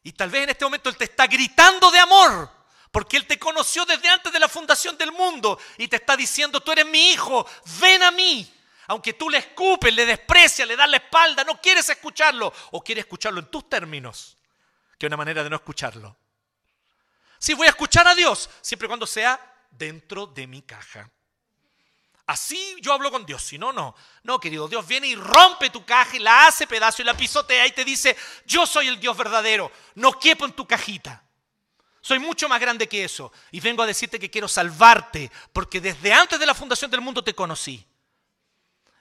Y tal vez en este momento Él te está gritando de amor, porque Él te conoció desde antes de la fundación del mundo y te está diciendo, tú eres mi hijo, ven a mí. Aunque tú le escupes, le desprecias, le das la espalda, no quieres escucharlo o quieres escucharlo en tus términos, que es una manera de no escucharlo. Sí, voy a escuchar a Dios, siempre y cuando sea dentro de mi caja. Así yo hablo con Dios, si no, no. No, querido, Dios viene y rompe tu caja y la hace pedazo y la pisotea y te dice, yo soy el Dios verdadero, no quepo en tu cajita. Soy mucho más grande que eso y vengo a decirte que quiero salvarte porque desde antes de la fundación del mundo te conocí.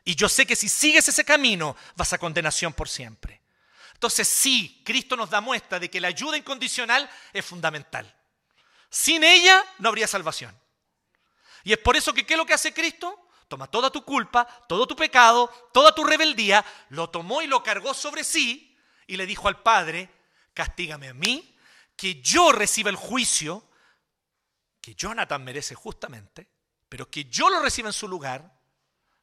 Y yo sé que si sigues ese camino vas a condenación por siempre. Entonces sí, Cristo nos da muestra de que la ayuda incondicional es fundamental. Sin ella no habría salvación. Y es por eso que, ¿qué es lo que hace Cristo? Toma toda tu culpa, todo tu pecado, toda tu rebeldía, lo tomó y lo cargó sobre sí y le dijo al Padre, castígame a mí, que yo reciba el juicio que Jonathan merece justamente, pero que yo lo reciba en su lugar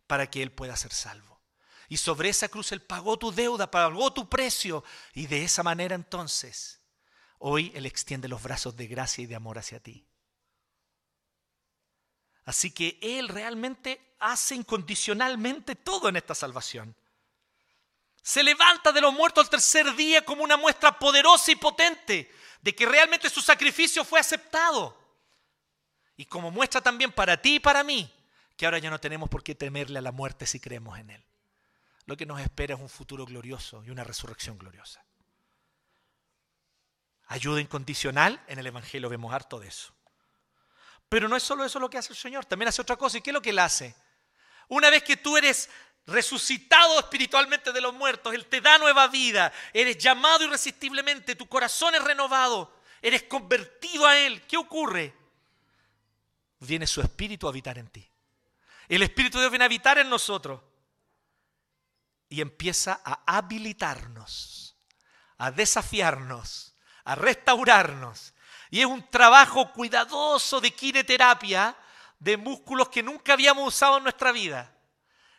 para que él pueda ser salvo. Y sobre esa cruz él pagó tu deuda, pagó tu precio, y de esa manera entonces, hoy él extiende los brazos de gracia y de amor hacia ti. Así que Él realmente hace incondicionalmente todo en esta salvación. Se levanta de los muertos al tercer día como una muestra poderosa y potente de que realmente su sacrificio fue aceptado. Y como muestra también para ti y para mí que ahora ya no tenemos por qué temerle a la muerte si creemos en Él. Lo que nos espera es un futuro glorioso y una resurrección gloriosa. Ayuda incondicional, en el Evangelio vemos harto de eso. Pero no es solo eso lo que hace el Señor, también hace otra cosa. ¿Y qué es lo que Él hace? Una vez que tú eres resucitado espiritualmente de los muertos, Él te da nueva vida, eres llamado irresistiblemente, tu corazón es renovado, eres convertido a Él. ¿Qué ocurre? Viene su Espíritu a habitar en ti. El Espíritu de Dios viene a habitar en nosotros y empieza a habilitarnos, a desafiarnos, a restaurarnos, y es un trabajo cuidadoso de quineterapia de músculos que nunca habíamos usado en nuestra vida.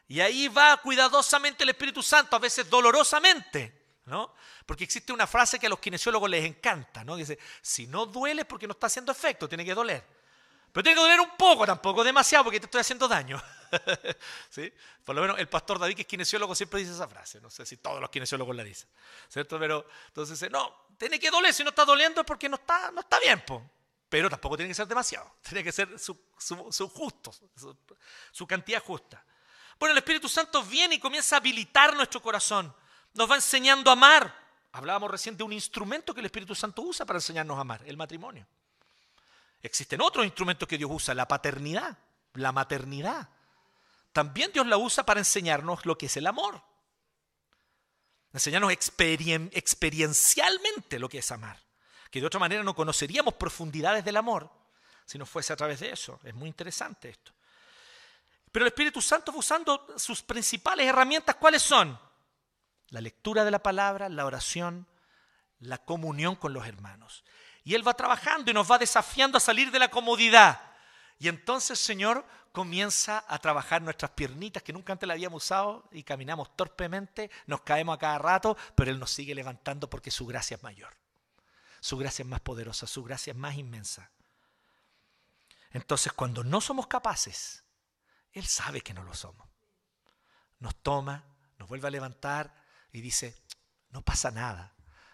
Y ahí va cuidadosamente el Espíritu Santo, a veces dolorosamente, ¿no? Porque existe una frase que a los kinesiólogos les encanta, ¿no? Dice, si no duele porque no está haciendo efecto, tiene que doler. Pero tiene que doler un poco tampoco, demasiado, porque te estoy haciendo daño. ¿Sí? Por lo menos el pastor David, que es kinesiólogo, siempre dice esa frase. No sé si todos los kinesiólogos la dicen. ¿Cierto? Pero entonces no, tiene que doler. Si no está doliendo es porque no está, no está bien. Po. Pero tampoco tiene que ser demasiado. Tiene que ser su, su justo, su, su cantidad justa. Bueno, el Espíritu Santo viene y comienza a habilitar nuestro corazón. Nos va enseñando a amar. Hablábamos recién de un instrumento que el Espíritu Santo usa para enseñarnos a amar, el matrimonio. Existen otros instrumentos que Dios usa, la paternidad, la maternidad. También Dios la usa para enseñarnos lo que es el amor. Enseñarnos experiencialmente lo que es amar. Que de otra manera no conoceríamos profundidades del amor si no fuese a través de eso. Es muy interesante esto. Pero el Espíritu Santo va usando sus principales herramientas. ¿Cuáles son? La lectura de la palabra, la oración, la comunión con los hermanos. Y Él va trabajando y nos va desafiando a salir de la comodidad. Y entonces, Señor, comienza a trabajar nuestras piernitas que nunca antes la habíamos usado y caminamos torpemente, nos caemos a cada rato, pero Él nos sigue levantando porque su gracia es mayor. Su gracia es más poderosa, su gracia es más inmensa. Entonces, cuando no somos capaces, Él sabe que no lo somos. Nos toma, nos vuelve a levantar y dice, no pasa nada.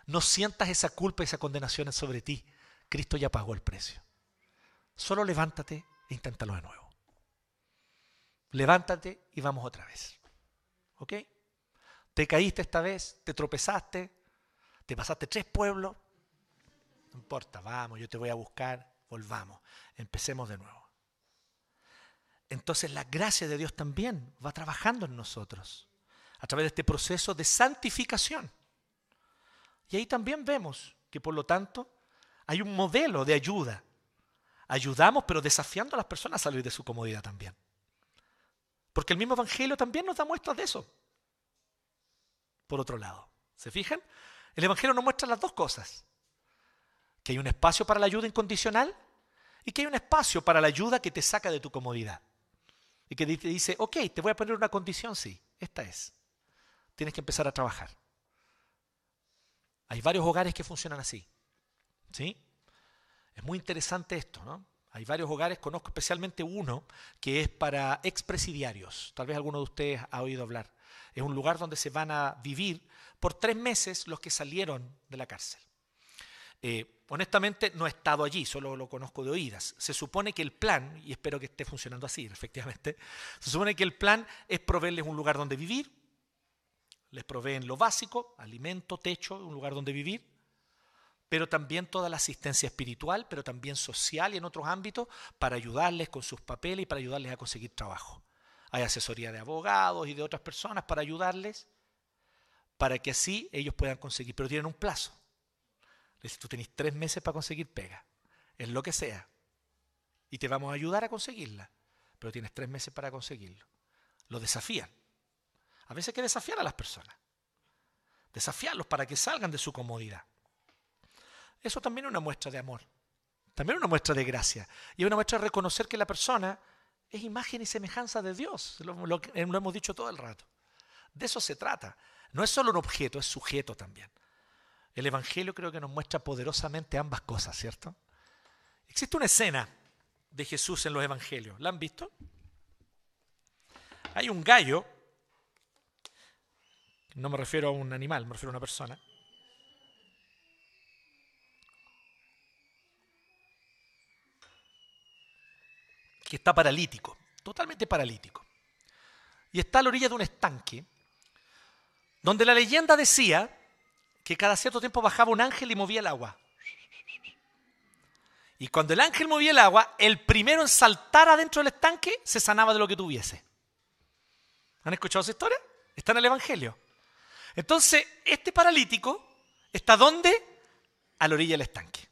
No sientas esa culpa y esa condenación sobre ti. Cristo ya pagó el precio. Solo levántate e inténtalo de nuevo. Levántate y vamos otra vez. ¿Ok? Te caíste esta vez, te tropezaste, te pasaste tres pueblos. No importa, vamos, yo te voy a buscar, volvamos, empecemos de nuevo. Entonces la gracia de Dios también va trabajando en nosotros a través de este proceso de santificación. Y ahí también vemos que por lo tanto hay un modelo de ayuda. Ayudamos, pero desafiando a las personas a salir de su comodidad también. Porque el mismo Evangelio también nos da muestras de eso. Por otro lado, ¿se fijan? El Evangelio nos muestra las dos cosas. Que hay un espacio para la ayuda incondicional y que hay un espacio para la ayuda que te saca de tu comodidad. Y que te dice, ok, te voy a poner una condición, sí, esta es. Tienes que empezar a trabajar. Hay varios hogares que funcionan así. ¿Sí? Es muy interesante esto, ¿no? Hay varios hogares, conozco especialmente uno que es para expresidiarios. Tal vez alguno de ustedes ha oído hablar. Es un lugar donde se van a vivir por tres meses los que salieron de la cárcel. Eh, honestamente no he estado allí, solo lo conozco de oídas. Se supone que el plan, y espero que esté funcionando así, efectivamente, se supone que el plan es proveerles un lugar donde vivir, les proveen lo básico, alimento, techo, un lugar donde vivir, pero también toda la asistencia espiritual, pero también social y en otros ámbitos para ayudarles con sus papeles y para ayudarles a conseguir trabajo. Hay asesoría de abogados y de otras personas para ayudarles, para que así ellos puedan conseguir, pero tienen un plazo. Les tú tenés tres meses para conseguir pega, es lo que sea, y te vamos a ayudar a conseguirla, pero tienes tres meses para conseguirlo. Lo desafían. A veces hay que desafiar a las personas, desafiarlos para que salgan de su comodidad. Eso también es una muestra de amor. También es una muestra de gracia. Y es una muestra de reconocer que la persona es imagen y semejanza de Dios. Lo, hemos dicho todo el rato. De eso se trata. No es solo un objeto, es sujeto también. El Evangelio creo que nos muestra poderosamente ambas cosas, ¿cierto? Existe una escena de Jesús en los Evangelios. ¿La han visto? Hay un gallo, no me refiero a un animal, me refiero a una persona, que está paralítico, totalmente paralítico. Y está a la orilla de un estanque, donde la leyenda decía que cada cierto tiempo bajaba un ángel y movía el agua. Y cuando el ángel movía el agua, el primero en saltar adentro del estanque se sanaba de lo que tuviese. ¿Han escuchado esa historia? Está en el Evangelio. Entonces, este paralítico está ¿dónde? A la orilla del estanque.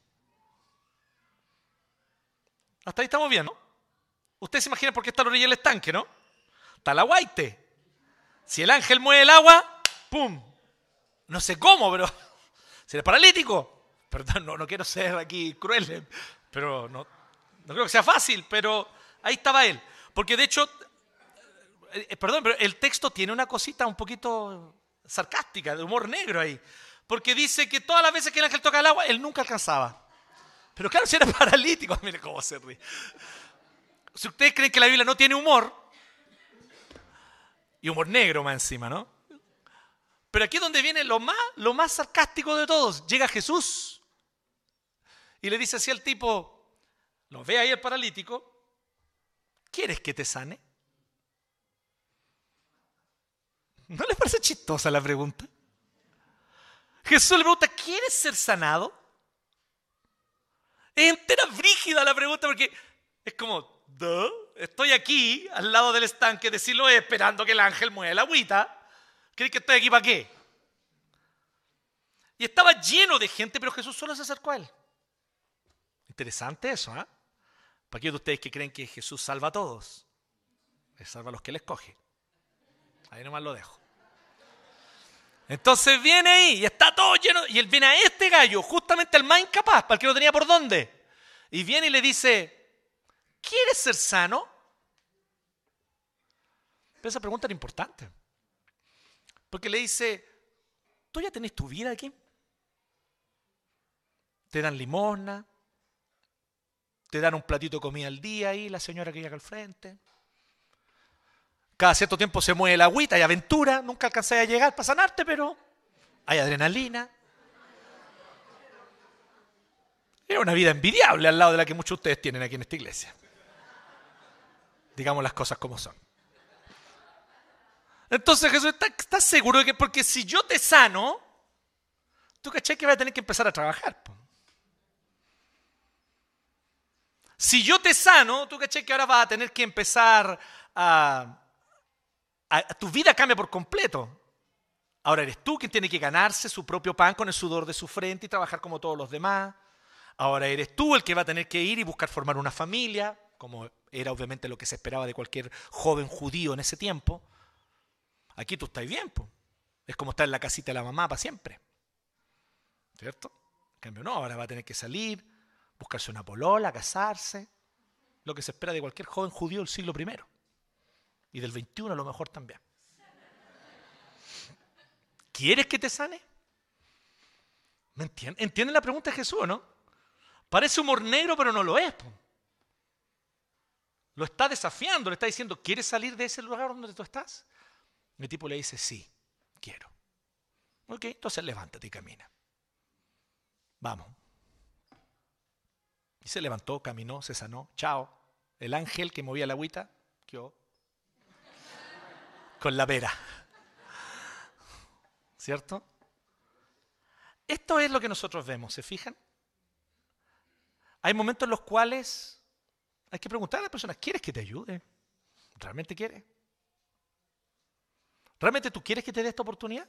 Hasta ahí estamos bien, ¿no? Usted se imagina por qué está a la orilla del estanque, ¿no? Está la guaite. Si el ángel mueve el agua, ¡pum! No sé cómo, pero si eres paralítico. Perdón, no, no quiero ser aquí cruel, pero no, no creo que sea fácil, pero Ahí estaba él. Porque de hecho, eh, eh, perdón, pero el texto tiene una cosita un poquito sarcástica, de humor negro ahí. Porque dice que todas las veces que el ángel toca el agua, él nunca alcanzaba. Pero claro, si era paralítico, mire cómo se ríe. Si ustedes creen que la Biblia no tiene humor, y humor negro más encima, ¿no? Pero aquí es donde viene lo más, lo más sarcástico de todos. Llega Jesús y le dice así al tipo, lo ve ahí el paralítico, ¿quieres que te sane? ¿No les parece chistosa la pregunta? Jesús le pregunta, ¿quieres ser sanado? Es entera brígida la pregunta porque es como, estoy aquí al lado del estanque de Siloé esperando que el ángel mueva la agüita. ¿Crees que estoy aquí para qué? Y estaba lleno de gente, pero Jesús solo se acercó a él. Interesante eso, ¿eh? Para aquellos de ustedes que creen que Jesús salva a todos, Él salva a los que Él escoge. Ahí nomás lo dejo. Entonces viene ahí y está todo lleno. Y él viene a este gallo, justamente el más incapaz, para el que no tenía por dónde. Y viene y le dice, ¿quieres ser sano? Pero esa pregunta era importante. Porque le dice, ¿tú ya tenés tu vida aquí? Te dan limosna, te dan un platito de comida al día ahí, la señora que llega al frente. Cada cierto tiempo se mueve la agüita, hay aventura, nunca alcancé a llegar para sanarte, pero hay adrenalina. Era una vida envidiable al lado de la que muchos de ustedes tienen aquí en esta iglesia. Digamos las cosas como son. Entonces Jesús, ¿estás seguro de que porque si yo te sano, tú caché que vas a tener que empezar a trabajar? Si yo te sano, tú caché que ahora vas a tener que empezar a tu vida cambia por completo. Ahora eres tú quien tiene que ganarse su propio pan con el sudor de su frente y trabajar como todos los demás. Ahora eres tú el que va a tener que ir y buscar formar una familia, como era obviamente lo que se esperaba de cualquier joven judío en ese tiempo. Aquí tú estás bien, es como estar en la casita de la mamá para siempre. ¿Cierto? En cambio, no, ahora va a tener que salir, buscarse una polola, casarse, lo que se espera de cualquier joven judío del siglo primero. Y del 21 a lo mejor también. ¿Quieres que te sane? ¿Me entienden? ¿Entienden la pregunta de Jesús, no? Parece humor negro, pero no lo es. Lo está desafiando, le está diciendo, ¿quieres salir de ese lugar donde tú estás? el tipo le dice, sí, quiero. Ok, entonces levántate y camina. Vamos. Y se levantó, caminó, se sanó. Chao. El ángel que movía la agüita, yo con la vera. ¿Cierto? Esto es lo que nosotros vemos, ¿se fijan? Hay momentos en los cuales hay que preguntar a las personas, ¿quieres que te ayude? ¿Realmente quieres? ¿Realmente tú quieres que te dé esta oportunidad?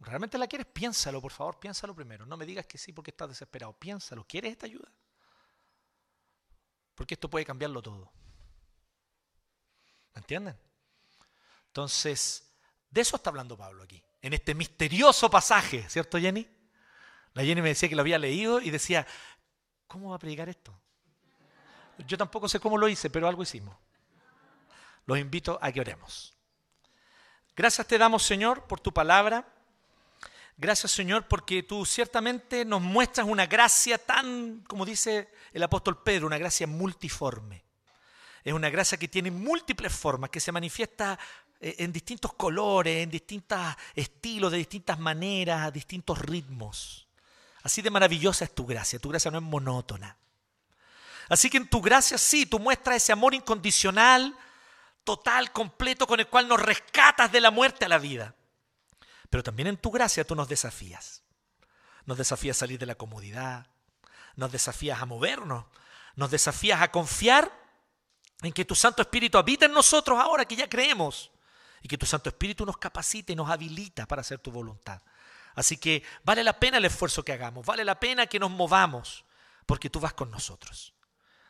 ¿Realmente la quieres? Piénsalo, por favor, piénsalo primero. No me digas que sí porque estás desesperado. Piénsalo, ¿quieres esta ayuda? Porque esto puede cambiarlo todo. ¿Me entienden? Entonces, de eso está hablando Pablo aquí, en este misterioso pasaje, ¿cierto Jenny? La Jenny me decía que lo había leído y decía, ¿cómo va a predicar esto? Yo tampoco sé cómo lo hice, pero algo hicimos. Los invito a que oremos. Gracias te damos, Señor, por tu palabra. Gracias, Señor, porque tú ciertamente nos muestras una gracia tan, como dice el apóstol Pedro, una gracia multiforme. Es una gracia que tiene múltiples formas, que se manifiesta en distintos colores, en distintos estilos, de distintas maneras, distintos ritmos. Así de maravillosa es tu gracia, tu gracia no es monótona. Así que en tu gracia sí, tú muestras ese amor incondicional, total, completo, con el cual nos rescatas de la muerte a la vida. Pero también en tu gracia tú nos desafías. Nos desafías a salir de la comodidad, nos desafías a movernos, nos desafías a confiar en que tu Santo Espíritu habita en nosotros ahora que ya creemos y que tu Santo Espíritu nos capacite y nos habilita para hacer tu voluntad. Así que vale la pena el esfuerzo que hagamos, vale la pena que nos movamos, porque tú vas con nosotros.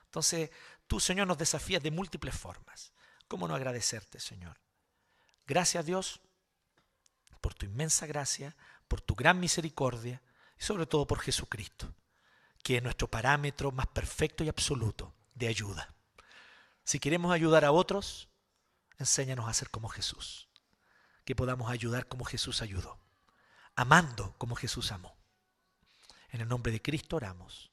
Entonces, tú, Señor, nos desafías de múltiples formas. ¿Cómo no agradecerte, Señor? Gracias, Dios, por tu inmensa gracia, por tu gran misericordia y sobre todo por Jesucristo, que es nuestro parámetro más perfecto y absoluto de ayuda. Si queremos ayudar a otros, enséñanos a ser como Jesús. Que podamos ayudar como Jesús ayudó. Amando como Jesús amó. En el nombre de Cristo oramos.